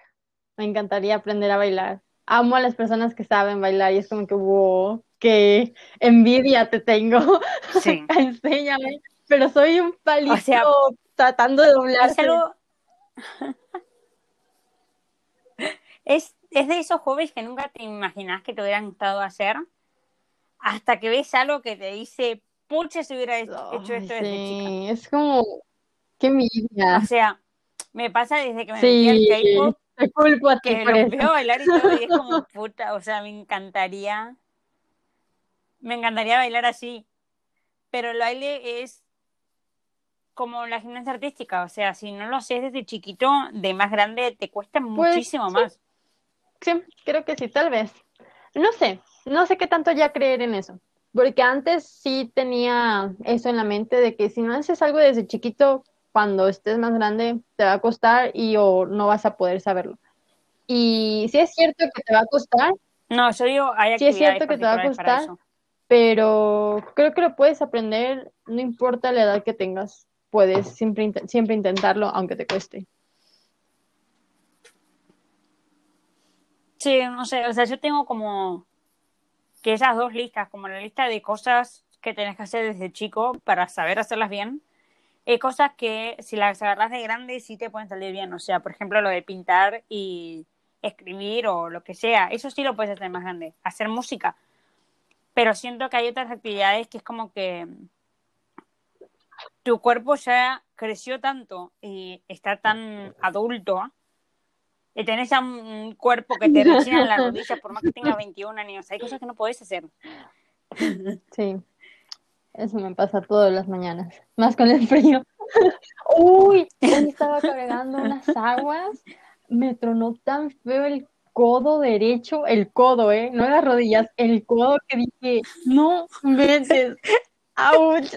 A: Me encantaría aprender a bailar. Amo a las personas que saben bailar y es como que, wow, qué envidia te tengo. <laughs> Sí. Enséñame. Pero soy un palito tratando de doblar.
B: Es, es de esos hobbies que nunca te imaginas que te hubieran gustado hacer hasta que ves algo que te dice, pucha, si hubiera hecho, esto desde chica.
A: Es como, qué envidia.
B: O sea, me pasa desde que me metí al K-pop, que lo veo bailar y todo, y es como, <laughs> puta, o sea, me encantaría, me encantaría bailar así, pero el baile es como la gimnasia artística, o sea, si no lo haces desde chiquito, de más grande te cuesta pues muchísimo más.
A: Sí, creo que sí, tal vez. No sé, no sé qué tanto ya creer en eso. Porque antes sí tenía eso en la mente de que si no haces algo desde chiquito, cuando estés más grande te va a costar y o no vas a poder saberlo. Y sí es cierto que te va a costar.
B: No, yo digo, hay
A: Sí es cierto que te va a costar, pero creo que lo puedes aprender, no importa la edad que tengas. Puedes siempre, siempre intentarlo, aunque te cueste.
B: Sí, no sé, o sea, yo tengo como que esas dos listas, como la lista de cosas que tenés que hacer desde chico para saber hacerlas bien, y cosas que si las agarras de grande sí te pueden salir bien, o sea, por ejemplo, lo de pintar y, escribir o lo que sea. Eso sí lo puedes hacer más grande, hacer música. Pero siento que hay otras actividades que es como que tu cuerpo ya creció tanto y está tan adulto y tenés ya un cuerpo que te rechina en las <laughs> rodillas por más que tengas 21 años. Hay cosas que no puedes hacer.
A: Sí, eso me pasa todas las mañanas, más con el frío. <laughs> Uy, estaba cargando unas aguas, me tronó tan feo el codo derecho, el codo, ¿eh? No las rodillas, el codo que dije, no metes, ouch,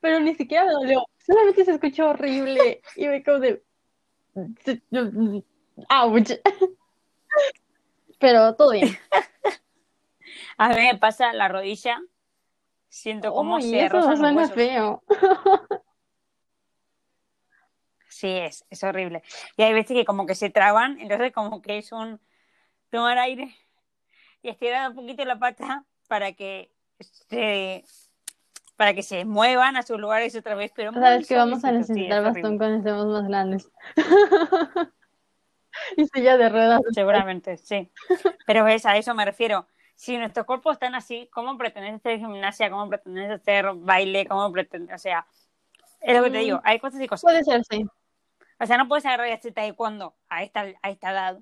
A: pero ni siquiera me dolió, solamente se escuchó horrible y me como de, pero todo bien.
B: A mí me pasa la rodilla, siento como
A: se eso suena feo.
B: Sí, es, es horrible. Y hay veces que como que se traban, entonces como que es un tomar aire y estirar un poquito la pata para que se para que se muevan a sus lugares otra vez, pero
A: sabes que vamos a necesitar bastón cuando estemos más grandes. <laughs> y silla de ruedas.
B: Seguramente, sí. Pero ves, a eso me refiero. Si nuestros cuerpos están así, ¿cómo pretendes hacer gimnasia? ¿Cómo pretendes hacer baile? ¿Cómo pretendes, o sea, es lo que te digo, hay cosas y cosas.
A: Puede ser, sí.
B: O sea, no puedes agarrar y hacer taekwondo a esta, a esta edad.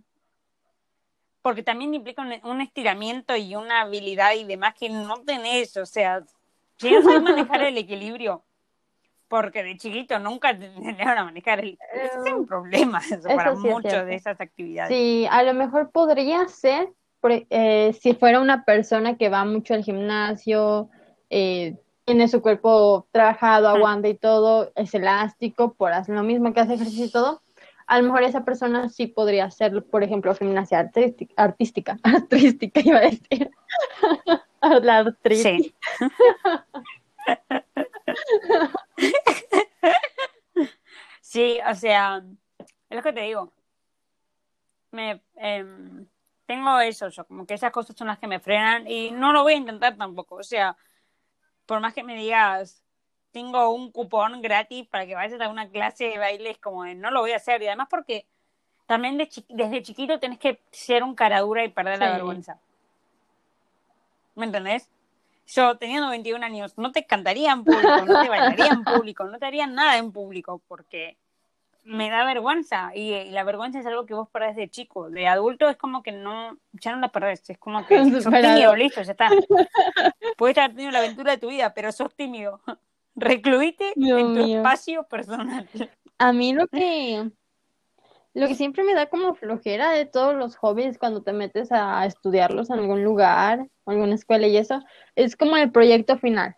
B: Porque también implica un, estiramiento y una habilidad y demás que no tenés. O sea, si no sabes manejar el equilibrio, porque de chiquito nunca te enseñaron a manejar el es un problema eso, para muchas de esas actividades.
A: Sí, a lo mejor podría ser eh, si fuera una persona que va mucho al gimnasio, eh, tiene su cuerpo trabajado, aguanta y todo, es elástico, por hacer lo mismo que hace ejercicio y todo, a lo mejor esa persona sí podría hacer, por ejemplo, gimnasia artística, artística, <laughs> artística iba a decir, <laughs> la artritis. Sí. <laughs>
B: sí, o sea, es lo que te digo. Me, em, tengo eso, yo, como que esas cosas son las que me frenan y no lo voy a intentar tampoco, o sea, por más que me digas, tengo un cupón gratis para que vayas a una clase de baile, como de, no lo voy a hacer. Y además porque también desde chiquito tenés que ser un caradura y perder la vergüenza. ¿Me entendés? Yo, teniendo 21 años, no te cantaría en público, no te bailaría en público, no te haría nada en público, porque me da vergüenza y, la vergüenza es algo que vos perdés de chico. De adulto es como que no, ya no la perdés, es como que <laughs> sos tímido, listo, ya está. Puedes haber tenido la aventura de tu vida, pero sos tímido. <laughs> Recluite en tu espacio personal.
A: A mí lo que lo que siempre me da como flojera de todos los hobbies cuando te metes a estudiarlos en algún lugar, o alguna escuela y eso, es como el proyecto final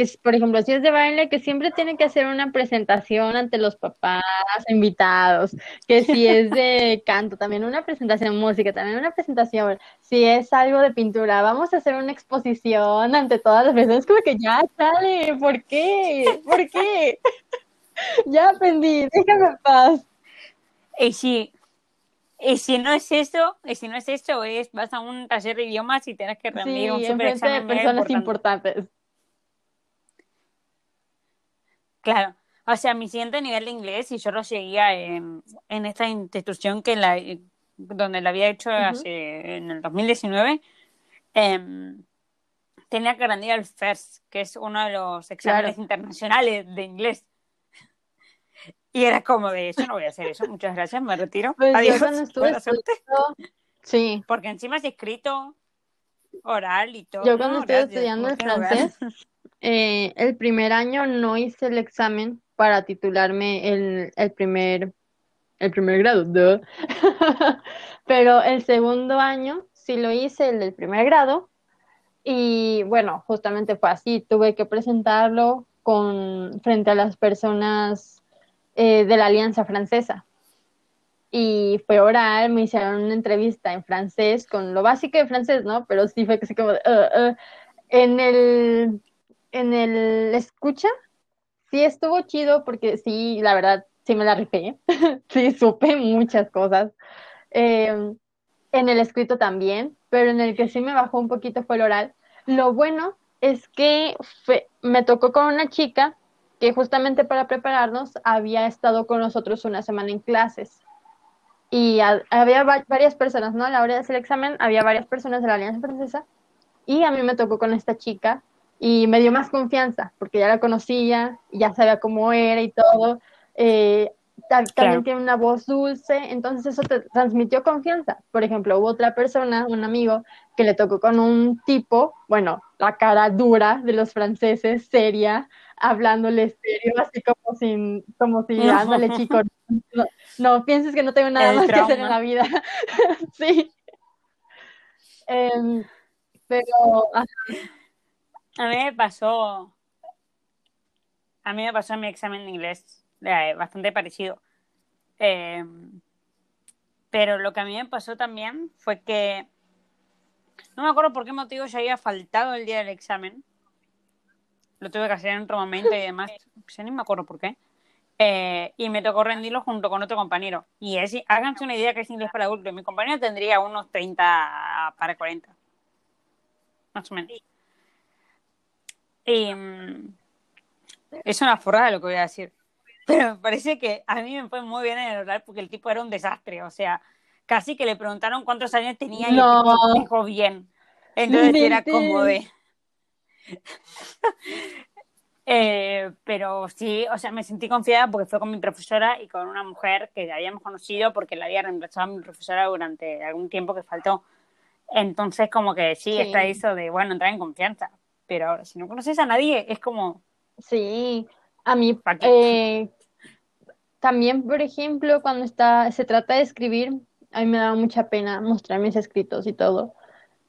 A: que por ejemplo, si es de baile, que siempre tiene que hacer una presentación ante los papás, invitados, que si es de <laughs> canto, también una presentación música, también una presentación, si es algo de pintura, vamos a hacer una exposición ante todas las personas, como que ya sale, ¿por qué? ¿Por qué? <laughs> ya aprendí, déjame en paz.
B: Y si, y si no es eso, y si no es eso, es vas a un taller de idiomas y tienes que rendir un super examen
A: de personas importantes.
B: Claro. O sea, mi siguiente nivel de inglés, y yo lo seguía en, en esta institución que la, donde la había hecho hace, en el 2019, em, tenía que rendir el FIRST, que es uno de los exámenes internacionales de inglés. Y era como de, yo no voy a hacer eso, muchas gracias, me retiro.
A: Pues Adiós, <laughs> sí.
B: Porque encima es escrito oral y todo.
A: Yo cuando estoy estudiando el francés, eh, el primer año no hice el examen para titularme el, primer el primer grado, <laughs> pero el segundo año sí lo hice, el del primer grado, y bueno, justamente fue así, tuve que presentarlo con frente a las personas eh, de la Alianza Francesa. Y fue oral, me hicieron una entrevista en francés con lo básico de francés, ¿no? Pero sí fue que sí como uh, uh. en el en el escucha, sí estuvo chido porque sí, la verdad, sí me la rifé. <laughs> sí, supe muchas cosas. Em, en el escrito también, pero en el que sí me bajó un poquito fue el oral. Lo bueno es que me tocó con una chica que justamente para prepararnos había estado con nosotros una semana en clases. y había varias personas, ¿no? A la hora de hacer el examen había varias personas de la Alianza Francesa y a mí me tocó con esta chica y me dio más confianza porque ya la conocía, ya sabía cómo era y todo. Eh, también tiene una voz dulce, entonces eso te transmitió confianza. Por ejemplo, hubo otra persona, un amigo, que le tocó con un tipo, bueno, la cara dura de los franceses, seria, hablándole serio, así como si, como si, ándale chico, no, pienses que no tengo nada más que hacer en la vida. <laughs> sí. Em, pero...
B: A mí me pasó... A mí me pasó en mi examen de inglés eh, bastante parecido. Eh, pero lo que a mí me pasó también fue que no me acuerdo por qué motivo ya había faltado el día del examen. Lo tuve que hacer en otro momento y demás. <laughs> Ni me acuerdo por qué. Eh, y me tocó rendirlo junto con otro compañero. Y es, háganse una idea que es inglés para adultos. Mi compañero tendría unos 30 para 40. Más o menos. Mm, es una forrada lo que voy a decir. Pero me parece que a mí me fue muy bien en el oral porque el tipo era un desastre. O sea, casi que le preguntaron cuántos años tenía y no. el dijo bien. Entonces era como de. <laughs> eh, pero sí, o sea, me sentí confiada porque fue con mi profesora y con una mujer que habíamos conocido porque la había reemplazado a mi profesora durante algún tiempo que faltó. Entonces, como que sí, sí. está eso de, bueno, entrar en confianza. Pero ahora, si no conoces a nadie, es como.
A: Sí, a mí, eh, también, por ejemplo, cuando está, se trata de escribir, a mí me da mucha pena mostrar mis escritos y todo,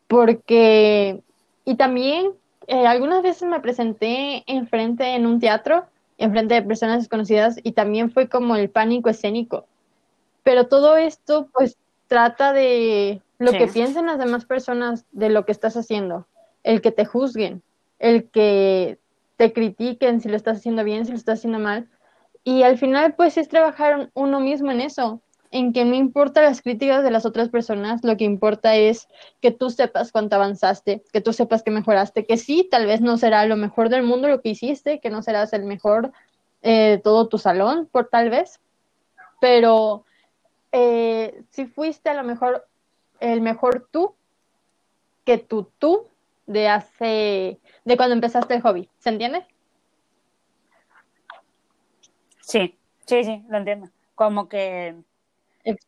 A: porque, y también eh, algunas veces me presenté enfrente en un teatro, enfrente de personas desconocidas, y también fue como el pánico escénico. Pero todo esto, pues, trata de lo que piensen las demás personas de lo que estás haciendo, el que te juzguen, el que te critiquen si lo estás haciendo bien, si lo estás haciendo mal. Y al final, pues es trabajar uno mismo en eso, en que no importa las críticas de las otras personas, lo que importa es que tú sepas cuánto avanzaste, que tú sepas que mejoraste, que sí, tal vez no será lo mejor del mundo lo que hiciste, que no serás el mejor eh, de todo tu salón, por tal vez, pero eh, si fuiste a lo mejor el mejor tú, que tu tú de hace, de cuando empezaste el hobby, ¿se entiende?
B: Sí, sí, sí, lo entiendo. Como que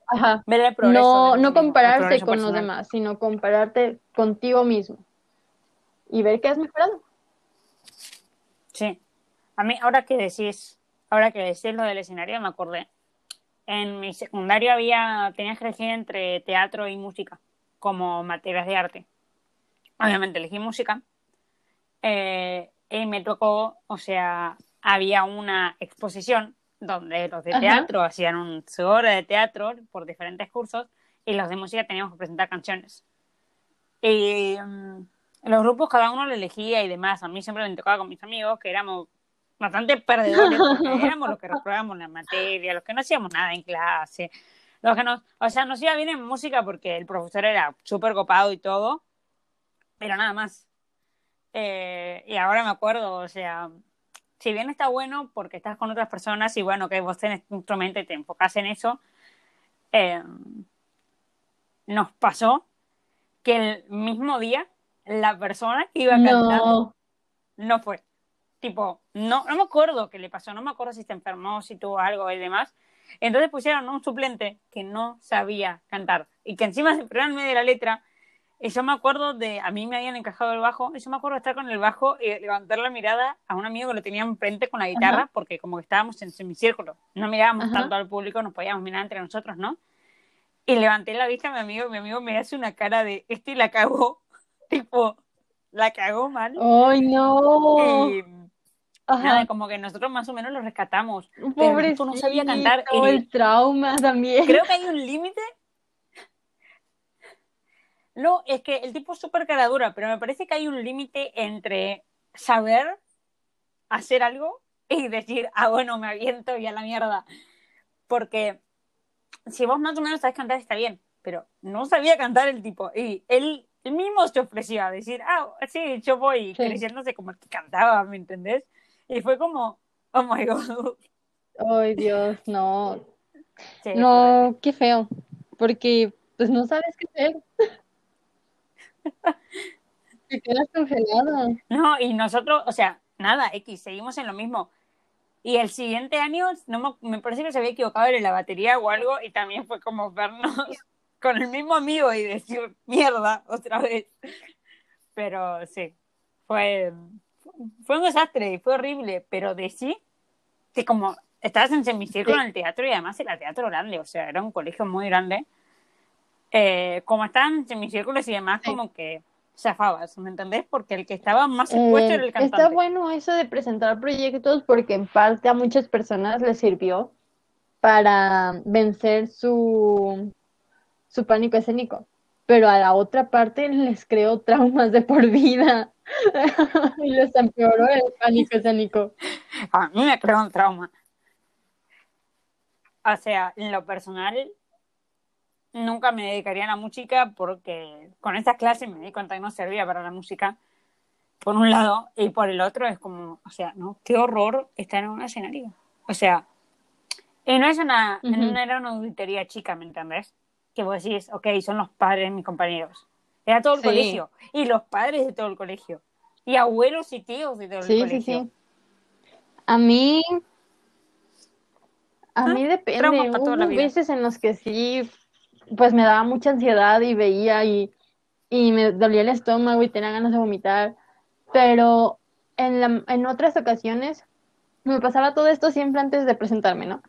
A: Ajá. no, no compararte con los demás, sino compararte contigo mismo y ver que has mejorado.
B: Sí. A mí, ahora que decís, ahora que decís lo del escenario, me acordé. En mi secundario había, tenías que elegir entre teatro y música como materias de arte obviamente elegí música, eh, y me tocó, o sea, había una exposición donde los de teatro hacían un, su de teatro por diferentes cursos y los de música teníamos que presentar canciones. Y mm, los grupos cada uno lo elegía y demás. A mí siempre me tocaba con mis amigos que éramos bastante perdedores porque <laughs> éramos los que reprobábamos la materia, los que no hacíamos nada en clase, los que nos, o sea, nos iba bien en música porque el profesor era súper copado y todo, pero nada más. Eh, y ahora me acuerdo, o sea, si bien está bueno porque estás con otras personas y bueno, que vos tenés un instrumento y te enfocas en eso, eh, nos pasó que el mismo día la persona que iba a cantar no, fue. Tipo, no, no me acuerdo qué le pasó, no me acuerdo si se enfermó, si tuvo algo y demás. Entonces pusieron un suplente que no sabía cantar y que encima se en medio de la letra y yo me acuerdo de, a mí me habían encajado el bajo, y yo me acuerdo de estar con el bajo y levantar la mirada a un amigo que lo tenía enfrente con la guitarra, porque como que estábamos en semicírculo, no mirábamos tanto al público, nos podíamos mirar entre nosotros, ¿no? Y levanté la vista a mi amigo, y mi amigo me hace una cara de, este la cagó, <laughs> tipo, la cagó mal.
A: ¡Ay, no!
B: Y, Nada, como que nosotros más o menos lo rescatamos. Pobre no sabía cantar.
A: El, el trauma también.
B: Creo que hay un límite no, es que el tipo es súper cara dura, pero me parece que hay un límite entre saber hacer algo y decir, ah, bueno, me aviento y a la mierda. Porque si vos más o menos sabes cantar, está bien, pero no sabía cantar el tipo. Y él, mismo se ofrecía a decir, ah, sí, yo voy creciéndose como que cantaba, ¿me entendés? Y fue como, oh my god.
A: Ay, Dios, no.
B: Sí,
A: No, qué feo, porque pues no sabes qué hacer. Te quedas congelado.
B: No, y nosotros, o sea, nada, X, seguimos en lo mismo. Y el siguiente año, no me, me parece que se había equivocado en la batería o algo, y también fue como vernos <laughs> con el mismo amigo y decir, mierda, otra vez. Pero sí, fue, fue un desastre, fue horrible, pero de sí, que como estabas en semicírculo en el teatro y además era teatro grande, o sea, era un colegio muy grande. Eh, como estaban en semicírculos y demás,
A: Sí.
B: como que zafabas, ¿me entendés? Porque el que estaba más expuesto
A: Eh,
B: era el cantante.
A: está bueno eso de presentar proyectos porque en parte a muchas personas les sirvió para vencer su, su pánico escénico, pero a la otra parte les creó traumas de por vida <laughs> y les empeoró el pánico escénico.
B: A mí me creó un trauma. O sea, en lo personal, nunca me dedicaría a la música porque con estas clases me di cuenta que no servía para la música, por un lado, y por el otro es como, o sea, no, qué horror estar en un escenario. O sea, y no es una,
A: Ujú.
B: no era una auditoría chica, ¿me entendés? Que vos decís, ok, son los padres de mis compañeros. Era todo el
A: Sí.
B: colegio, y los padres de todo el colegio, y abuelos y tíos de todo el
A: Sí, sí,
B: colegio.
A: sí. A mí, a
B: Ah,
A: mí depende. Hubo veces en los que sí, pues me daba mucha ansiedad y veía y, y me dolía el estómago y tenía ganas de vomitar. Pero en la- en otras ocasiones me pasaba todo esto siempre antes de presentarme, ¿no?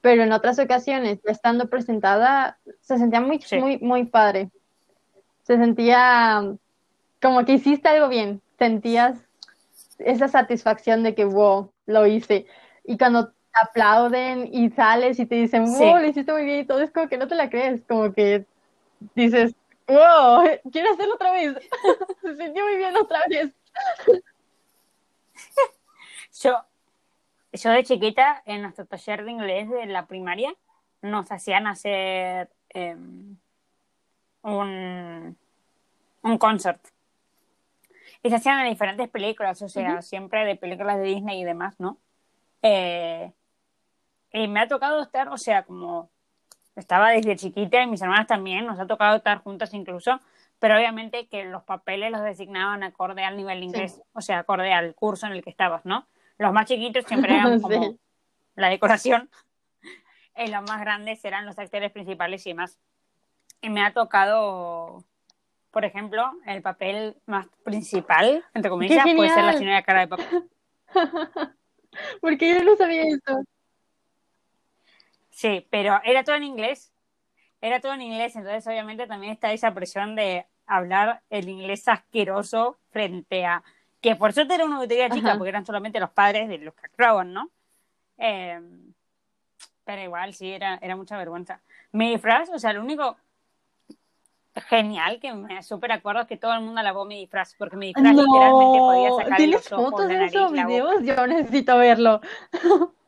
A: Pero en otras ocasiones, estando presentada, se sentía muy,
B: Sí.
A: muy, muy padre. Se sentía como que hiciste algo bien. Sentías esa satisfacción de que, wow, lo hice. Y cuando aplauden y sales y te dicen, wow,
B: Sí.
A: lo hiciste muy bien y todo, es como que no te la crees, como que dices, wow, quiero hacerlo otra vez. <laughs> Se sintió muy bien otra vez. <laughs>
B: Yo, yo de chiquita, en nuestro taller de inglés de la primaria, nos hacían hacer eh, un, un concert. Y se hacían de diferentes películas, o sea, siempre de películas de Disney y demás, ¿no? Eh, y me ha tocado estar, o sea, como estaba desde chiquita y mis hermanas también, nos ha tocado estar juntas incluso, pero obviamente que los papeles los designaban acorde al nivel de inglés, o sea, acorde al curso en el que estabas, ¿no? Los más chiquitos siempre <laughs> eran como
A: Sí.
B: la decoración y <laughs> los más grandes eran los actores principales y demás. Y me ha tocado, por ejemplo, el papel más principal, entre comillas, puede ser la señora cara de papá. <laughs>
A: Porque yo no sabía eso.
B: Sí, pero era todo en inglés. Era todo en inglés, entonces obviamente también está esa presión de hablar el inglés asqueroso frente a... Que por suerte era una botella chica,
A: Ajá.
B: porque eran solamente los padres de los que actuaban, ¿no? Eh, pero igual, sí, era, era mucha vergüenza. Mi disfraz, o sea, lo único genial que me súper acuerdo es que todo el mundo alabó mi disfraz, porque mi disfraz literalmente podía sacar
A: ¿tienes
B: los ojos,
A: fotos
B: la
A: de
B: nariz,
A: esos videos? Yo necesito verlo. <laughs>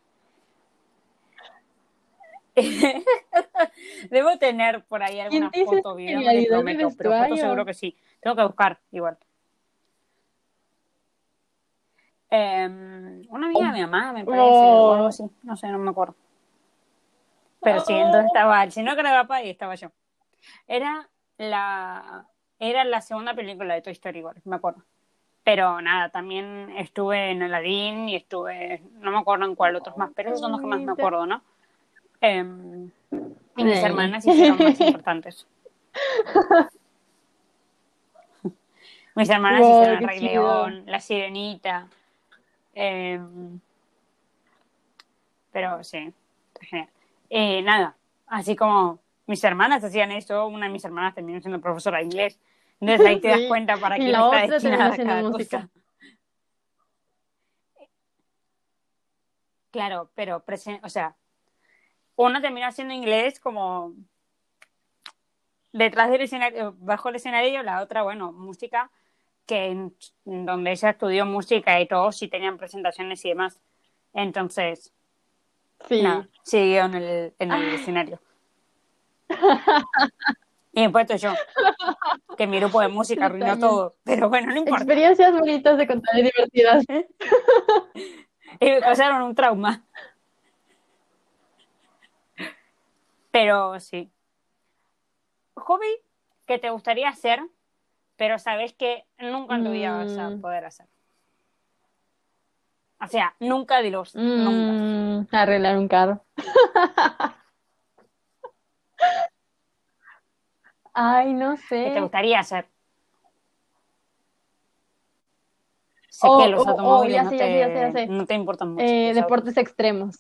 A: <laughs>
B: Debo tener por ahí alguna
A: ¿Quién dice
B: foto, video, no
A: de
B: prometo, pero foto seguro que sí. Tengo que buscar igual. Eh, una amiga de mi mamá, me parece, o algo así. No sé, no me acuerdo. Pero sí, entonces estaba el señor cara de papá y estaba yo. Era la, era la segunda película de Toy Story igual, me acuerdo. Pero nada, también estuve en Aladdin y estuve, no me acuerdo en cuál otros más, pero esos son los que más me acuerdo, ¿no? Em, y mis
A: Sí.
B: hermanas hicieron más <laughs> importantes. mis hermanas
A: Wow,
B: hicieron
A: qué
B: El Rey
A: chido.
B: León, La Sirenita. em, pero sí, genial. Eh, nada, así como mis hermanas hacían eso, una de mis hermanas terminó siendo profesora de inglés. Entonces ahí te das cuenta para
A: la
B: está destinada cada cosa. Claro, pero, o sea, una terminó haciendo inglés como detrás del escenario, bajo el escenario, la otra, bueno, música, que en, donde ella estudió música y todos sí tenían presentaciones y demás. Entonces,
A: Sí.
B: siguió en el, en el <laughs> escenario. Y después yo, que mi grupo de música arruinó todo. Pero bueno, no importa.
A: Experiencias bonitas de contar y divertidas. <laughs>
B: Y me causaron un trauma. Pero sí. Hobby que te gustaría hacer, pero sabes que nunca en tu vida vas a
A: Mm.
B: poder hacer. O sea, nunca de los nunca.
A: Mm, arreglar un carro. <laughs> Ay, no
B: Que te
A: sé.
B: gustaría hacer. Sé
A: Oh,
B: que los
A: oh, oh,
B: automóviles
A: ya
B: no
A: sé, ya sé, ya sé, ya
B: te,
A: sé.
B: no te importan mucho.
A: Eh, deportes extremos.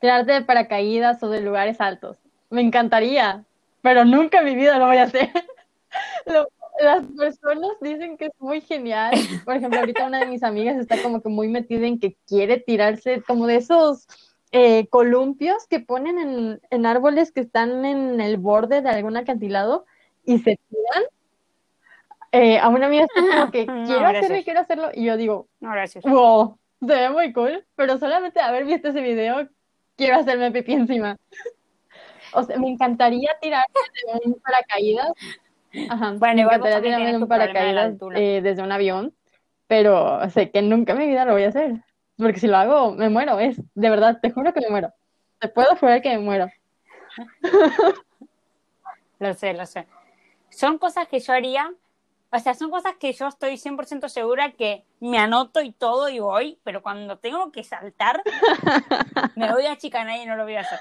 A: Tirarte de paracaídas o de lugares altos. Me encantaría, pero nunca en mi vida lo voy a hacer. <laughs> Lo- las personas dicen que es muy genial. Por ejemplo, ahorita una de mis amigas está como que muy metida en que quiere tirarse como de esos eh, columpios que ponen en, en árboles que están en el borde de algún acantilado y se tiran. Eh, a una amiga está como que <laughs>
B: No,
A: quiero
B: gracias.
A: hacerlo y quiero hacerlo. Y yo digo,
B: No, gracias.
A: Wow, se ve muy cool, pero solamente haber visto ese video, quiero hacerme pipí encima. O sea, me encantaría tirarme de un paracaídas. Ajá,
B: Bueno,
A: me
B: igual
A: encantaría tirarme de un paracaídas eh, desde un avión, pero sé que nunca en mi vida lo voy a hacer. Porque si lo hago, me muero. Es, de verdad, te juro que me muero. Te puedo jurar que me muero.
B: Lo sé, lo sé. Son cosas que yo haría, o sea, son cosas que yo estoy 100% segura que me anoto y todo y voy, pero cuando tengo que saltar, me voy a chicanar y no lo voy a hacer.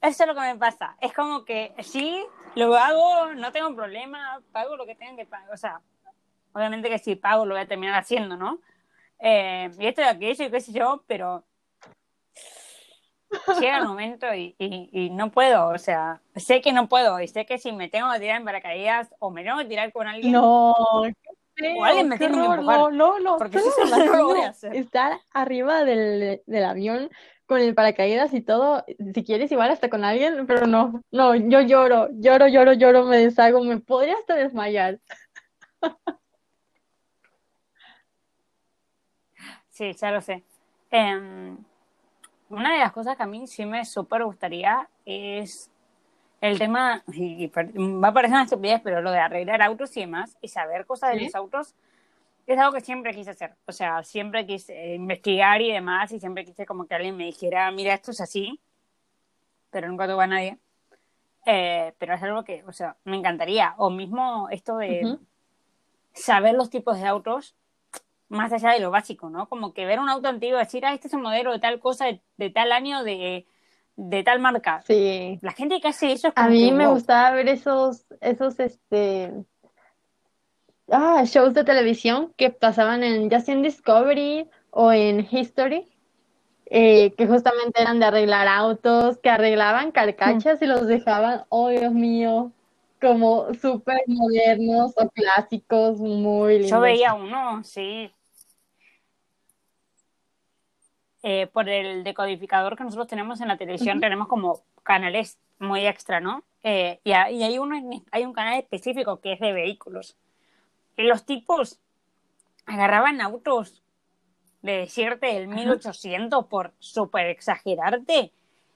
B: Eso es lo que me pasa. Es como que sí, lo hago, no tengo problema, pago lo que tenga que pagar. O sea, obviamente que si pago lo voy a terminar haciendo, ¿no? Eh, y esto y aquello y qué sé yo, pero llega el momento y, y, y no puedo, o sea, sé que no puedo y sé que si me tengo que tirar en paracaídas o me tengo que tirar con alguien,
A: No,
B: O alguien me tiene que
A: horror.
B: empujar,
A: No, no, no.
B: porque no, no lo voy a
A: imagino
B: hacer.
A: Estar arriba del, del avión con el paracaídas y todo, si quieres igual hasta con alguien, pero no, no, yo lloro, lloro, lloro, lloro, me deshago, me podría hasta desmayar.
B: sí, ya lo sé. Em, una de las cosas que a mí sí me súper gustaría es el tema, y, y va a parecer una estupidez, pero lo de arreglar autos y demás, y saber cosas de
A: ¿Sí?
B: los autos, es algo que siempre quise hacer. O sea, siempre quise eh, investigar y demás, y siempre quise como que alguien me dijera, mira, esto es así, pero nunca tuve a nadie. Eh, pero es algo que, o sea, me encantaría. O mismo esto de
A: Ujú.
B: saber los tipos de autos, más allá de lo básico, ¿no? Como que ver un auto antiguo y decir, ah, este es un modelo de tal cosa, de, de tal año, de, de tal marca.
A: Sí.
B: La gente que hace eso es
A: A
B: como
A: mí
B: que,
A: me
B: wow.
A: gustaba ver esos, esos, este, ah, shows de televisión que pasaban en, ya sea en Discovery o en History, eh, que justamente eran de arreglar autos, que arreglaban carcachas y los dejaban, oh Dios mío, como súper modernos o clásicos, muy
B: Yo
A: lindos.
B: veía uno, sí. Eh, por el decodificador que nosotros tenemos en la televisión,
A: Ujú.
B: tenemos como canales muy extra, ¿no? Eh, y, hay, y hay, uno, hay un canal específico que es de vehículos. Y los tipos agarraban autos de decirte del 1800 por súper exagerarte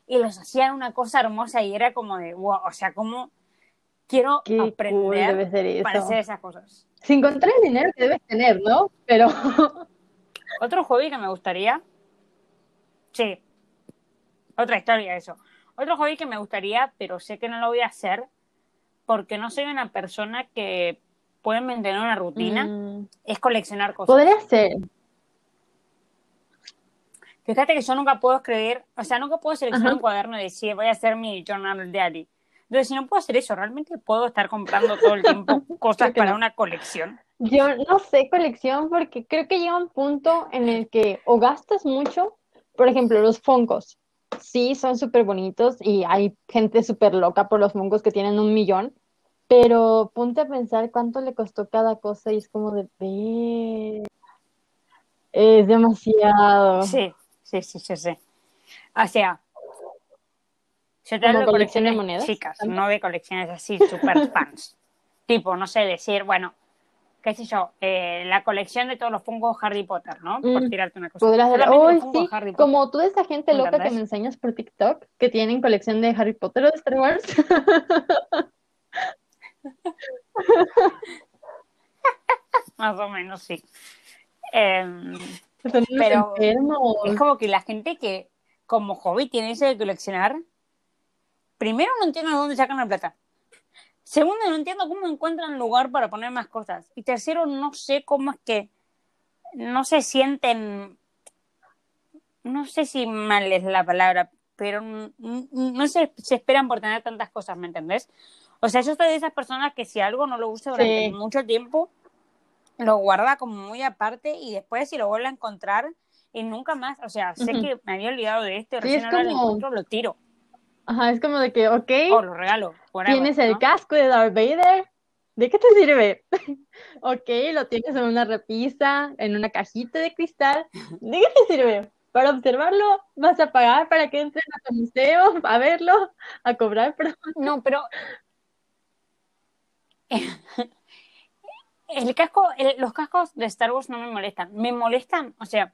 B: y los hacían una cosa hermosa y era como de, wow, o sea, como quiero
A: Qué cool
B: aprender
A: ser
B: para hacer esas cosas.
A: Sin contar el dinero que debes tener, ¿no? Pero <laughs>
B: Otro hobby que me gustaría. Sí. Otra historia, eso. Otro hobby que me gustaría, pero sé que no lo voy a hacer porque no soy una persona que puede mantener una rutina,
A: mm,
B: es coleccionar cosas.
A: podría ser.
B: Fíjate que yo nunca puedo escribir, o sea, nunca puedo seleccionar
A: Ajá.
B: un cuaderno y decir, voy a hacer mi journal diary. Entonces, si no puedo hacer eso, ¿realmente puedo estar comprando todo el tiempo <laughs> cosas para
A: no.
B: una colección?
A: Yo no sé colección porque creo que llega un punto en el que o gastas mucho, por ejemplo, los Funkos. Sí, son súper bonitos y hay gente súper loca por los Funkos que tienen un millón, pero ponte a pensar cuánto le costó cada cosa y es como de, "Ve, es demasiado.
B: Sí, sí, sí, sí, sí. O sea, yo te
A: ¿Como
B: hablo de
A: colección de
B: colecciones
A: monedas?
B: chicas,
A: ¿También?
B: no de colecciones así super fans. <laughs> tipo, no sé, decir, bueno, qué sé yo, eh, la colección de todos los Funkos Harry Potter, ¿no? Por
A: Mm,
B: tirarte una cosa.
A: ¡Uy,
B: los Funkos
A: sí!
B: Harry Potter.
A: Como toda esa gente
B: ¿Me
A: loca que me enseñas por TikTok que tienen colección de Harry Potter o de Star Wars. <laughs>
B: Más o menos, sí.
A: Unos
B: Pero es como que la gente que como hobby tiene eso de coleccionar, primero no entiendo de dónde sacan la plata. Segundo, no entiendo cómo encuentran lugar para poner más cosas. Y tercero, no sé cómo es que no se sienten, no sé si mal es la palabra, pero no se, se esperan por tener tantas cosas, ¿me entendés? O sea, yo soy de esas personas que si algo no lo usa durante mucho tiempo, lo guarda como muy aparte y después si lo vuelve a encontrar y nunca más, o sea, sé que me había olvidado de esto, recién ahora lo encuentro, lo tiro.
A: Ajá, es como de que, ok.
B: O lo regalo.
A: tienes el casco de Darth Vader. ¿De qué te sirve? <laughs> ok, lo tienes en una repisa, en una cajita de cristal. ¿De qué te sirve? Para observarlo, vas a pagar para que entres a tu museo, a verlo, a cobrar. <laughs> Pero...
B: No, pero. el casco, los cascos de Star Wars no me molestan. Me molestan, o sea,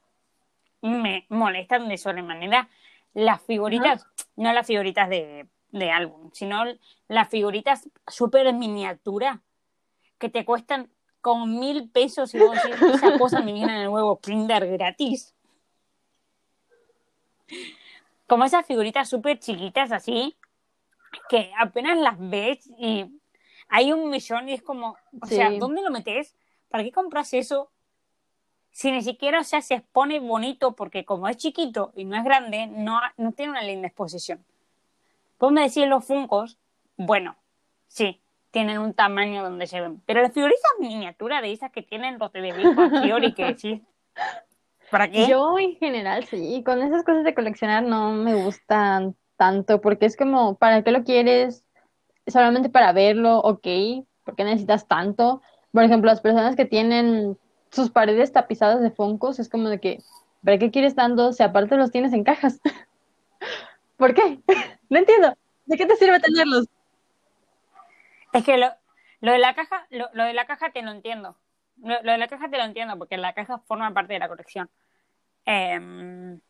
B: me molestan de sobremanera las figuritas, no las figuritas de, de álbum, sino las figuritas súper miniatura que te cuestan como mil pesos y vos decís, esa cosa me viene en el huevo Kinder gratis. Como esas figuritas súper chiquitas así, que apenas las ves y hay un millón y es como, o sea, ¿dónde lo metes? ¿Para qué compras eso? Si ni siquiera, o sea, se expone bonito porque como es chiquito y no es grande, no, no tiene una linda exposición. Vos me los funcos, bueno, sí, tienen un tamaño donde se ven. Pero las figuritas miniaturas de esas que tienen los de bebé y que. ¿Para qué?
A: Yo en general sí, con esas cosas de coleccionar no me gustan tanto porque es como, ¿para qué lo quieres? solamente para verlo, ok, porque necesitas tanto? Por ejemplo, las personas que tienen sus paredes tapizadas de foncos, es como de que, ¿para qué quieres tanto si aparte los tienes en cajas? <laughs> ¿Por qué? <laughs> no entiendo. ¿De qué te sirve tenerlos?
B: Es que lo, lo de la caja, lo, de la caja te lo entiendo. Lo, de la caja te lo entiendo, porque la caja forma parte de la colección. Em,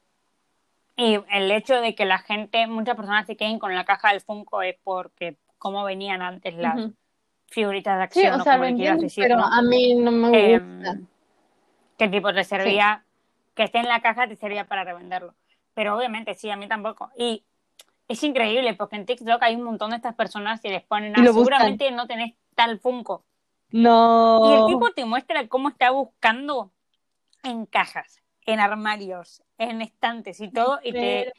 B: y el hecho de que la gente, muchas personas se queden con la caja del Funko es porque cómo venían antes las figuritas de acción,
A: sí, o sea, como decir, Pero a mí no me em, gusta.
B: Que tipo te servía, que esté en la caja te servía para revenderlo. Pero obviamente sí, a mí tampoco. Y es increíble porque en TikTok hay un montón de estas personas que les ponen, ah, seguramente no tenés tal Funko.
A: No.
B: Y el tipo te muestra cómo está buscando en cajas, en armarios, en estantes y todo, y te,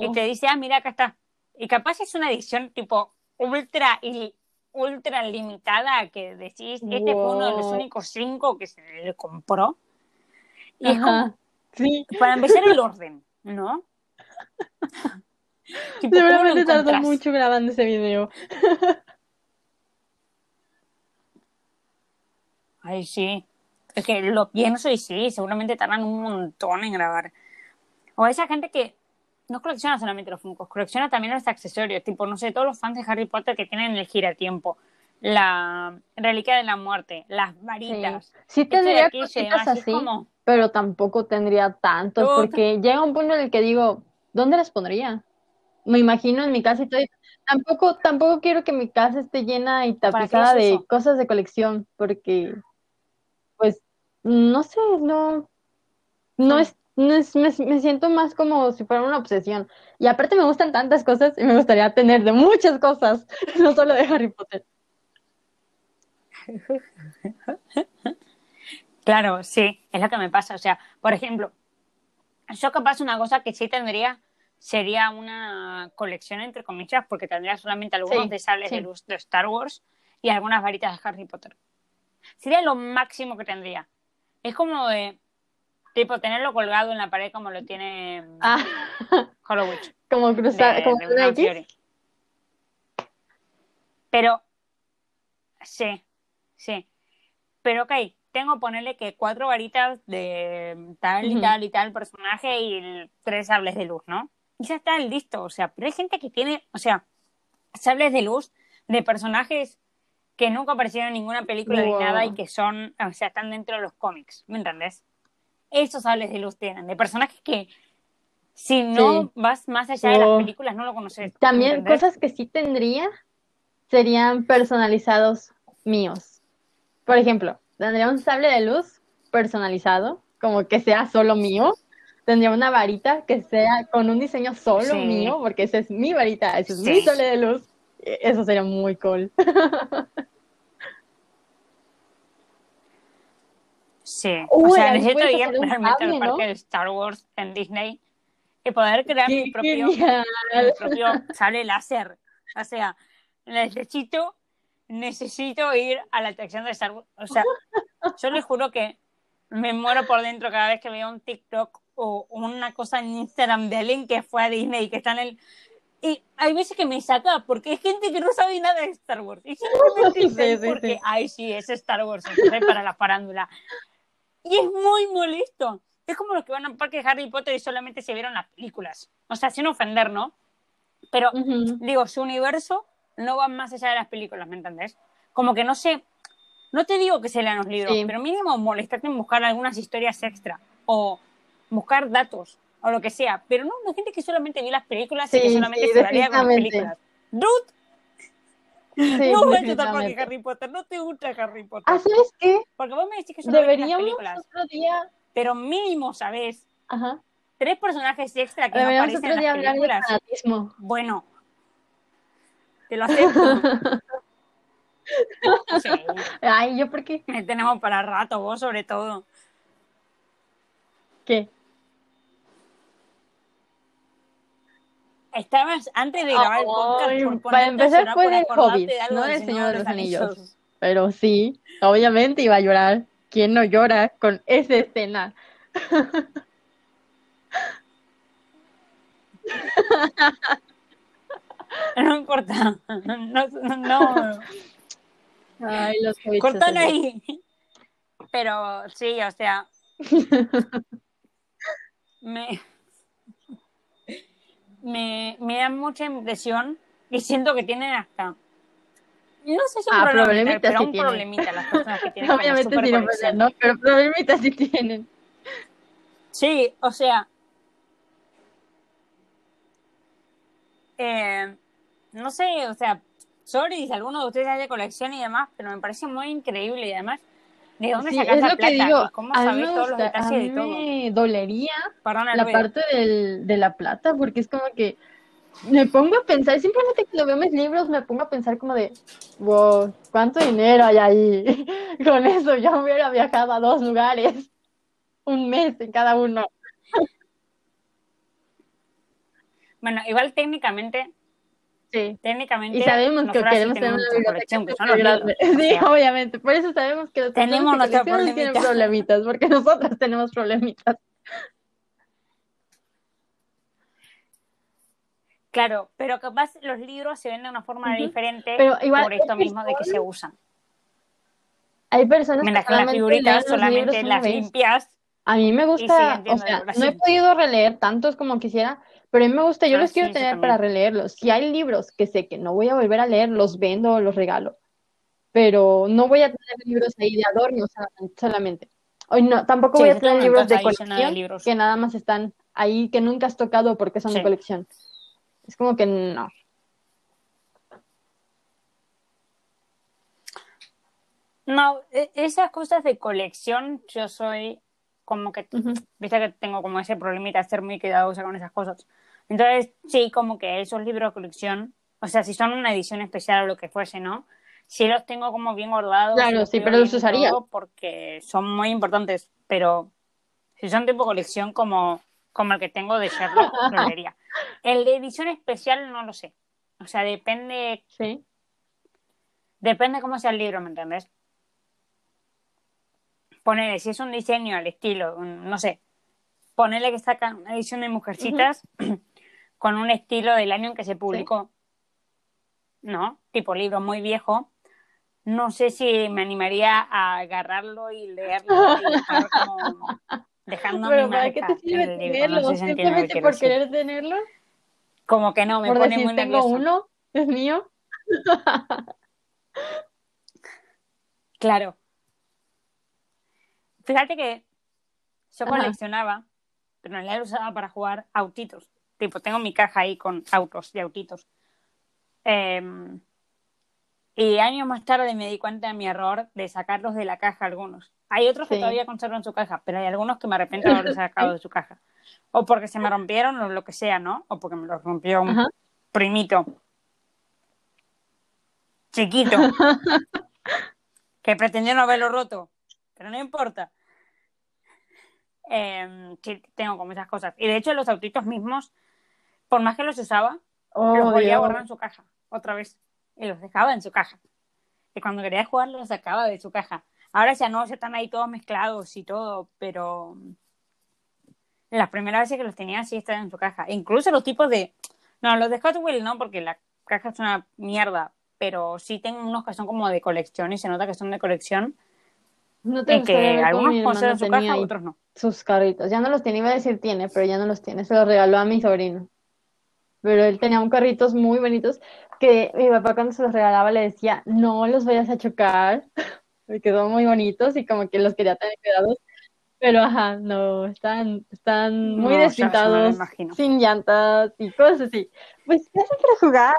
B: y te dice, ah, mira, acá está. Y capaz es una edición tipo ultra y ultra limitada que decís, este fue uno de los únicos cinco que se le compró. Y es como,
A: sí.
B: para empezar el orden, ¿no? <laughs>
A: Seguramente tardó mucho grabando ese video. <laughs>
B: Ay, sí. Es que lo pienso y sí, seguramente tardan un montón en grabar. O esa gente que no colecciona solamente los Funkos, colecciona también los accesorios, tipo, no sé, todos los fans de Harry Potter que tienen el giratiempo, la reliquia de la muerte, las varitas.
A: Sí, tendría cositas así, pero tampoco tendría tantos, porque llega un punto en el que digo, ¿dónde las pondría? Me imagino en mi casa y todo. Tampoco, tampoco quiero que mi casa esté llena y tapizada de cosas de colección, porque, pues, no sé, no, no es me, me, siento más como si fuera una obsesión. Y aparte me gustan tantas cosas y me gustaría tener de muchas cosas, <laughs> no solo de Harry Potter. <laughs>
B: Claro, sí, es lo que me pasa. O sea, por ejemplo, yo capaz una cosa que sí tendría sería una colección entre comillas, porque tendría solamente algunos de sales de luz de Star Wars y algunas varitas de Harry Potter. Sería lo máximo que tendría. Es como de, Tipo, tenerlo colgado en la pared como lo tiene
A: ah. <laughs>
B: Hollow <laughs>
A: Como cruzar, como
B: Pero, sí, sí. Pero ok, tengo ponerle que cuatro varitas de tal y tal y tal personaje y tres sables de luz, ¿no? Y ya está listo, o sea, pero hay gente que tiene, o sea, sables de luz de personajes que nunca aparecieron en ninguna película ni nada y que son, o sea, están dentro de los cómics, ¿me entendés? esos sables de luz tienen, de personajes que si no vas más allá de las películas no lo conoces.
A: También cosas que sí tendría serían personalizados míos. Por ejemplo, tendría un sable de luz personalizado, como que sea solo mío. tendría una varita que sea con un diseño solo
B: Sí.
A: mío, porque esa es mi varita, ese es
B: Sí.
A: mi sole de luz. E- Eso sería muy cool. <laughs>
B: Sí,
A: Uy,
B: o sea, necesito ir realmente al
A: cable,
B: parque
A: ¿no?
B: de Star Wars en Disney y poder crear mi propio sable láser. O sea, necesito, necesito ir a la atracción de Star Wars. O sea, yo les juro que me muero por dentro cada vez que veo un TikTok o una cosa en Instagram de alguien que fue a Disney y que está en el... Y hay veces que me saca porque hay gente que no sabe nada de Star Wars. Y simplemente <laughs>
A: Sí,
B: ahí
A: sí,
B: porque,
A: sí.
B: ay, sí, es Star Wars, entonces para la farándula. Y es muy molesto. Es como los que van a un parque de Harry Potter y solamente se vieron las películas. O sea, sin ofender, ¿no? Pero,
A: Ujú.
B: digo, su universo no va más allá de las películas, ¿me entendés? Como que no sé, no te digo que se lean los libros,
A: Sí.
B: pero mínimo molestarte en buscar algunas historias extra o buscar datos o lo que sea. Pero no, la gente que solamente vio las películas y que
A: Sí,
B: solamente
A: sí,
B: se varía con las películas. Dude,
A: Sí,
B: no vayas al parque
A: definitivamente.
B: Harry Potter, no te gusta Harry Potter.
A: Ah, ¿sabes qué?
B: Porque vos me decís que solo
A: Deberíamos
B: películas,
A: otro día,
B: pero mínimo, ¿sabes?
A: ajá,
B: Tres personajes extra que no
A: deberíamos
B: aparecen
A: otro
B: en
A: día
B: las
A: hablar de
B: películas.
A: fanatismo.
B: Bueno, te lo acepto. <laughs> Sí,
A: Ay, ¿yo por qué?
B: tenemos para rato, vos sobre todo.
A: ¿Qué?
B: Estabas antes de grabar el podcast por
A: para empezar fue
B: por
A: de Hobbit,
B: de
A: no
B: del
A: del Señor de los Anillos.
B: Anillos.
A: Pero sí, obviamente iba a llorar. ¿Quién no llora con esa escena? <laughs> <laughs>
B: No importa. No, no.
A: Ay, los.
B: Cortalo ahí. Pero sí, o sea. Me, me, me da mucha impresión y siento que tienen hasta. No sé si un
A: Ah,
B: problemita, pero
A: sí
B: un
A: tienen.
B: problemita las personas que tienen <laughs>
A: Obviamente sí, no. ¿no? Pero problemitas sí tienen.
B: Sí, o sea. eh, no sé, o sea, sorry si alguno de ustedes haya colección y demás, pero me parece muy increíble y además, ¿de dónde
A: Sí,
B: sacas
A: es
B: la
A: lo
B: plata?
A: que digo.
B: ¿Y cómo sabes todos los
A: a
B: detalles
A: mí
B: de todo?
A: me dolería la parte del, de la plata, porque es como que me pongo a pensar, simplemente que lo veo en mis libros, me pongo a pensar como de, wow, ¿cuánto dinero hay ahí? <laughs> Con eso yo hubiera viajado a dos lugares, un mes en cada uno.
B: Bueno, igual técnicamente,
A: Sí.
B: técnicamente,
A: Y sabemos que queremos tener una biblioteca
B: que son los. O <laughs>
A: Sí,
B: sea,
A: obviamente. Por eso sabemos que personas
B: Tenemos nuestros
A: tienen
B: problemitas.
A: porque <laughs> nosotras tenemos problemitas.
B: Claro, pero capaz los libros se ven de una forma diferente
A: Pero igual
B: por esto mismo de que se usan.
A: Hay personas que
B: las
A: solamente
B: figuritas
A: los
B: solamente las limpias.
A: A mí me gusta, o sea, no he podido releer tantos como quisiera, pero a mí me gusta, yo
B: Ah,
A: los quiero
B: sí,
A: tener para releerlos. Si hay libros que sé que no voy a volver a leer, los vendo o los regalo. Pero no voy a tener libros ahí de adorno sola- solamente. Hoy no, tampoco
B: Sí,
A: voy a tener libros de
B: de
A: colección
B: libros.
A: que nada más están ahí que nunca has tocado porque son de
B: Sí.
A: colección. Es como que no.
B: No, e- esas cosas de colección, yo soy como que,
A: Ujú.
B: viste que tengo como ese problemita de ser muy cuidadosa con esas cosas. Entonces, sí, como que esos libros de colección, o sea, si son una edición especial o lo que fuese, ¿no? Sí los tengo como bien guardados.
A: Claro,
B: los
A: sí, pero los usaría.
B: Porque son muy importantes, pero si son tipo colección como, como el que tengo de Sherlock, <laughs> lo leería. El de edición especial no lo sé. O sea, depende,
A: Sí.
B: depende cómo sea el libro, ¿me entendés? Ponele, si es un diseño al estilo, un- no sé, ponele que sacan una edición de Mujercitas con un estilo del año en que se publicó, ¿no? Tipo libro muy viejo. No sé si me animaría a agarrarlo y leerlo y como
A: Pero
B: mi
A: ¿para qué te sirve tenerlo?
B: No sé si entienden lo que
A: Simplemente por
B: decir.
A: querer tenerlo,
B: Como que no, me
A: por
B: pone
A: decir
B: muy
A: tengo
B: nervioso.
A: uno, es mío.
B: Claro. Fíjate que yo
A: Ajá.
B: coleccionaba, pero en realidad lo usaba para jugar autitos. Tipo, tengo mi caja ahí con autos y autitos. Em, Y años más tarde me di cuenta de mi error de sacarlos de la caja algunos. Hay otros que todavía conservan su caja, pero hay algunos que me arrepiento de haber <laughs> sacado de su caja. O porque se me rompieron o lo que sea, ¿no? O porque me los rompió un
A: Ajá.
B: primito. Chiquito. <laughs> que pretendió no haberlo roto. Pero no importa. Eh, sí, tengo como esas cosas. Y de hecho, los autitos mismos, por más que los usaba,
A: Oh,
B: los volvía a guardar en su caja, otra vez. Y los dejaba en su caja. Y cuando quería jugar, los sacaba de su caja. Ahora ya no, ya están ahí todos mezclados y todo, pero las primeras veces que los tenía sí estaban en su caja. Incluso los tipos de... No, los de Hot Wheels no, porque la caja es una mierda, pero sí tengo unos que son como de colección y se nota que son de colección.
A: No te
B: que algunos conservan su caja,
A: ahí
B: otros no.
A: Sus carritos. Ya no los tiene, iba a decir tiene, pero ya no los tiene. Se los regaló a mi sobrino. Pero él tenía un carritos muy bonitos que mi papá cuando se los regalaba le decía, no los vayas a chocar, <laughs> porque son muy bonitos y como que los quería tener cuidados. Pero ajá, no, están, están muy
B: No,
A: despintados, sin llantas y cosas así. Pues ¿qué hacen para jugar?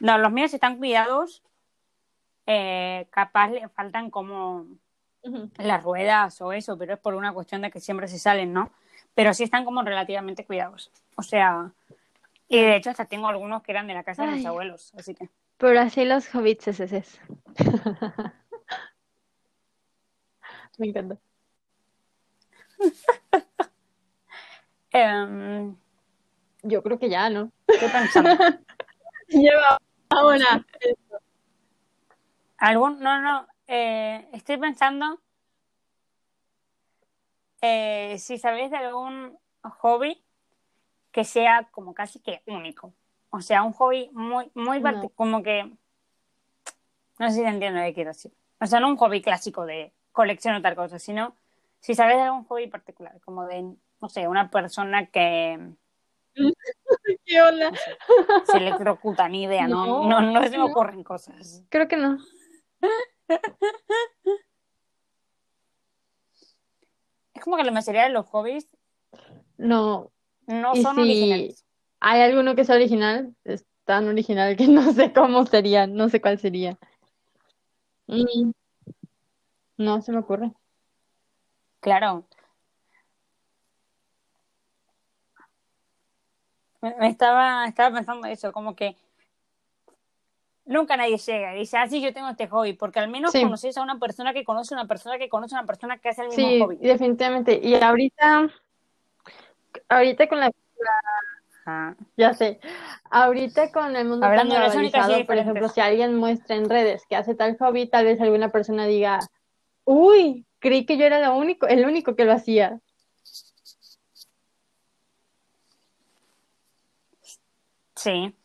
B: No, los míos están cuidados. Eh, capaz le faltan como Las ruedas o eso, pero es por una cuestión de que siempre se salen, ¿no? Pero sí están como relativamente cuidados. O sea, y de hecho hasta tengo algunos que eran de la casa de mis abuelos, así que.
A: Pero así los hobbits es ese. <laughs> Me encanta. <laughs>
B: Em,
A: Yo creo que ya, ¿no?
B: estoy pensando. <laughs>
A: Lleva ahora.
B: ¿Algún? No, no. Eh, estoy pensando eh, si sabéis de algún hobby que sea como casi que único. O sea, un hobby muy, muy
A: No.
B: como que no sé si te entiendo lo que quiero decir. O sea, no un hobby clásico de colección o tal cosa, sino si sabes de algún hobby particular, como de, no sé, una persona que <laughs> se electrocuta, ni idea, no,
A: No,
B: no, no se me ocurren cosas.
A: Creo que no.
B: Es como que la mayoría de los hobbies
A: No.
B: no son
A: si-
B: originales.
A: ¿Hay alguno que sea original? Es tan original que <laughs> no sé cómo sería, no sé cuál sería. Mm, No se me ocurre.
B: Claro. Me estaba, estaba pensando eso, como que nunca nadie llega y dice, ah, sí, yo tengo este hobby, porque al menos
A: Sí.
B: conoces a una persona que conoce a una persona que conoce a una persona que hace el mismo
A: Sí,
B: hobby.
A: definitivamente. Y ahorita, ahorita con la,
B: Ajá.
A: ya sé, ahorita con el mundo tan
B: Hablando
A: globalizado, por ejemplo, si alguien muestra en redes que hace tal hobby, tal vez alguna persona diga, uy, creí que yo era lo único, el único que lo hacía.
B: Sí.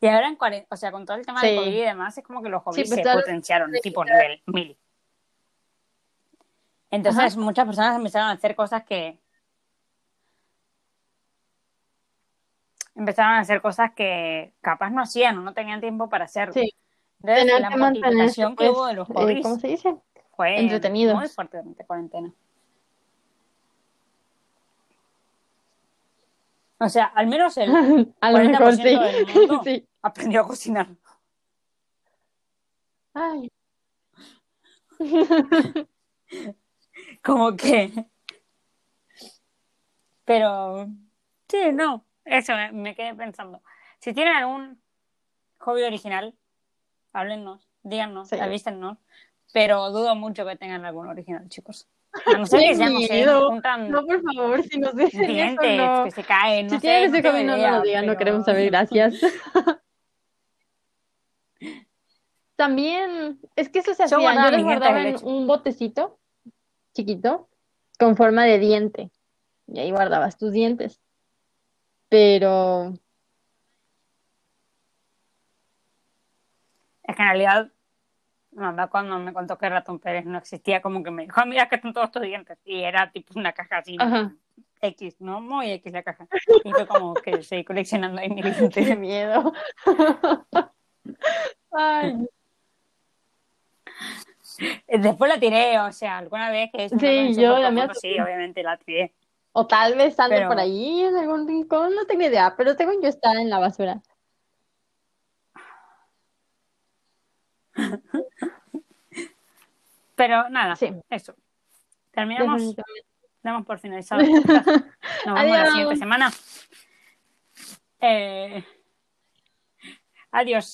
B: Y ahora en cuarentena, o sea, con todo el tema del
A: Sí.
B: COVID y demás, es como que los hobbies
A: pues,
B: se potenciaron, tipo nivel mil. Entonces, muchas personas empezaron a hacer cosas que. Empezaron a hacer cosas que capaz no hacían o no tenían tiempo para hacer.
A: Sí.
B: Entonces, la multiplicación que
A: pues,
B: hubo de los
A: eh,
B: hobbies
A: ¿cómo se dice?
B: fue
A: entretenidos.
B: muy fuerte durante cuarentena. O sea, al menos el <laughs>
A: A lo mejor
B: 40%
A: sí.
B: del mundo <laughs>
A: Sí.
B: aprendió a cocinar.
A: Ay. <laughs>
B: Como que. Pero. Sí, no. Eso me, me quedé pensando. Si tienen algún hobby original, háblennos, díganos,
A: Sí.
B: avísennos. Pero dudo mucho que tengan algún original, chicos. A no ser que
A: miedo.
B: juntan
A: No, por favor, si nos dicen eso,
B: dientes
A: no.
B: que se caen, no
A: Si
B: sé,
A: ese hobby, no, lo digan, no queremos saber, gracias. <laughs> También, es que eso se
B: Yo
A: hacía,
B: guardaba
A: yo los guardaba en un botecito chiquito con forma de diente y ahí guardabas tus dientes. Pero,
B: Es que en realidad, mamá cuando me contó que Ratón Pérez no existía, como que me dijo, "Ah, mira que están todos tus dientes. Y era tipo una caja así,
A: Ajá.
B: X, ¿no? Muy X la caja. Y fue como que seguí coleccionando ahí mis <laughs> dientes.
A: miedo. <laughs> Ay,
B: Después la tiré, o sea, alguna vez que es
A: Sí, yo la mía
B: sí, obviamente la tiré.
A: o tal vez ande
B: Pero-
A: por ahí en algún rincón, no tengo idea, pero según yo está en la basura. <laughs>
B: Pero nada,
A: Sí.
B: eso. Terminamos, damos por finalizado. <laughs> Nos vemos la
A: Adiós.
B: siguiente semana. Eh, Adiós.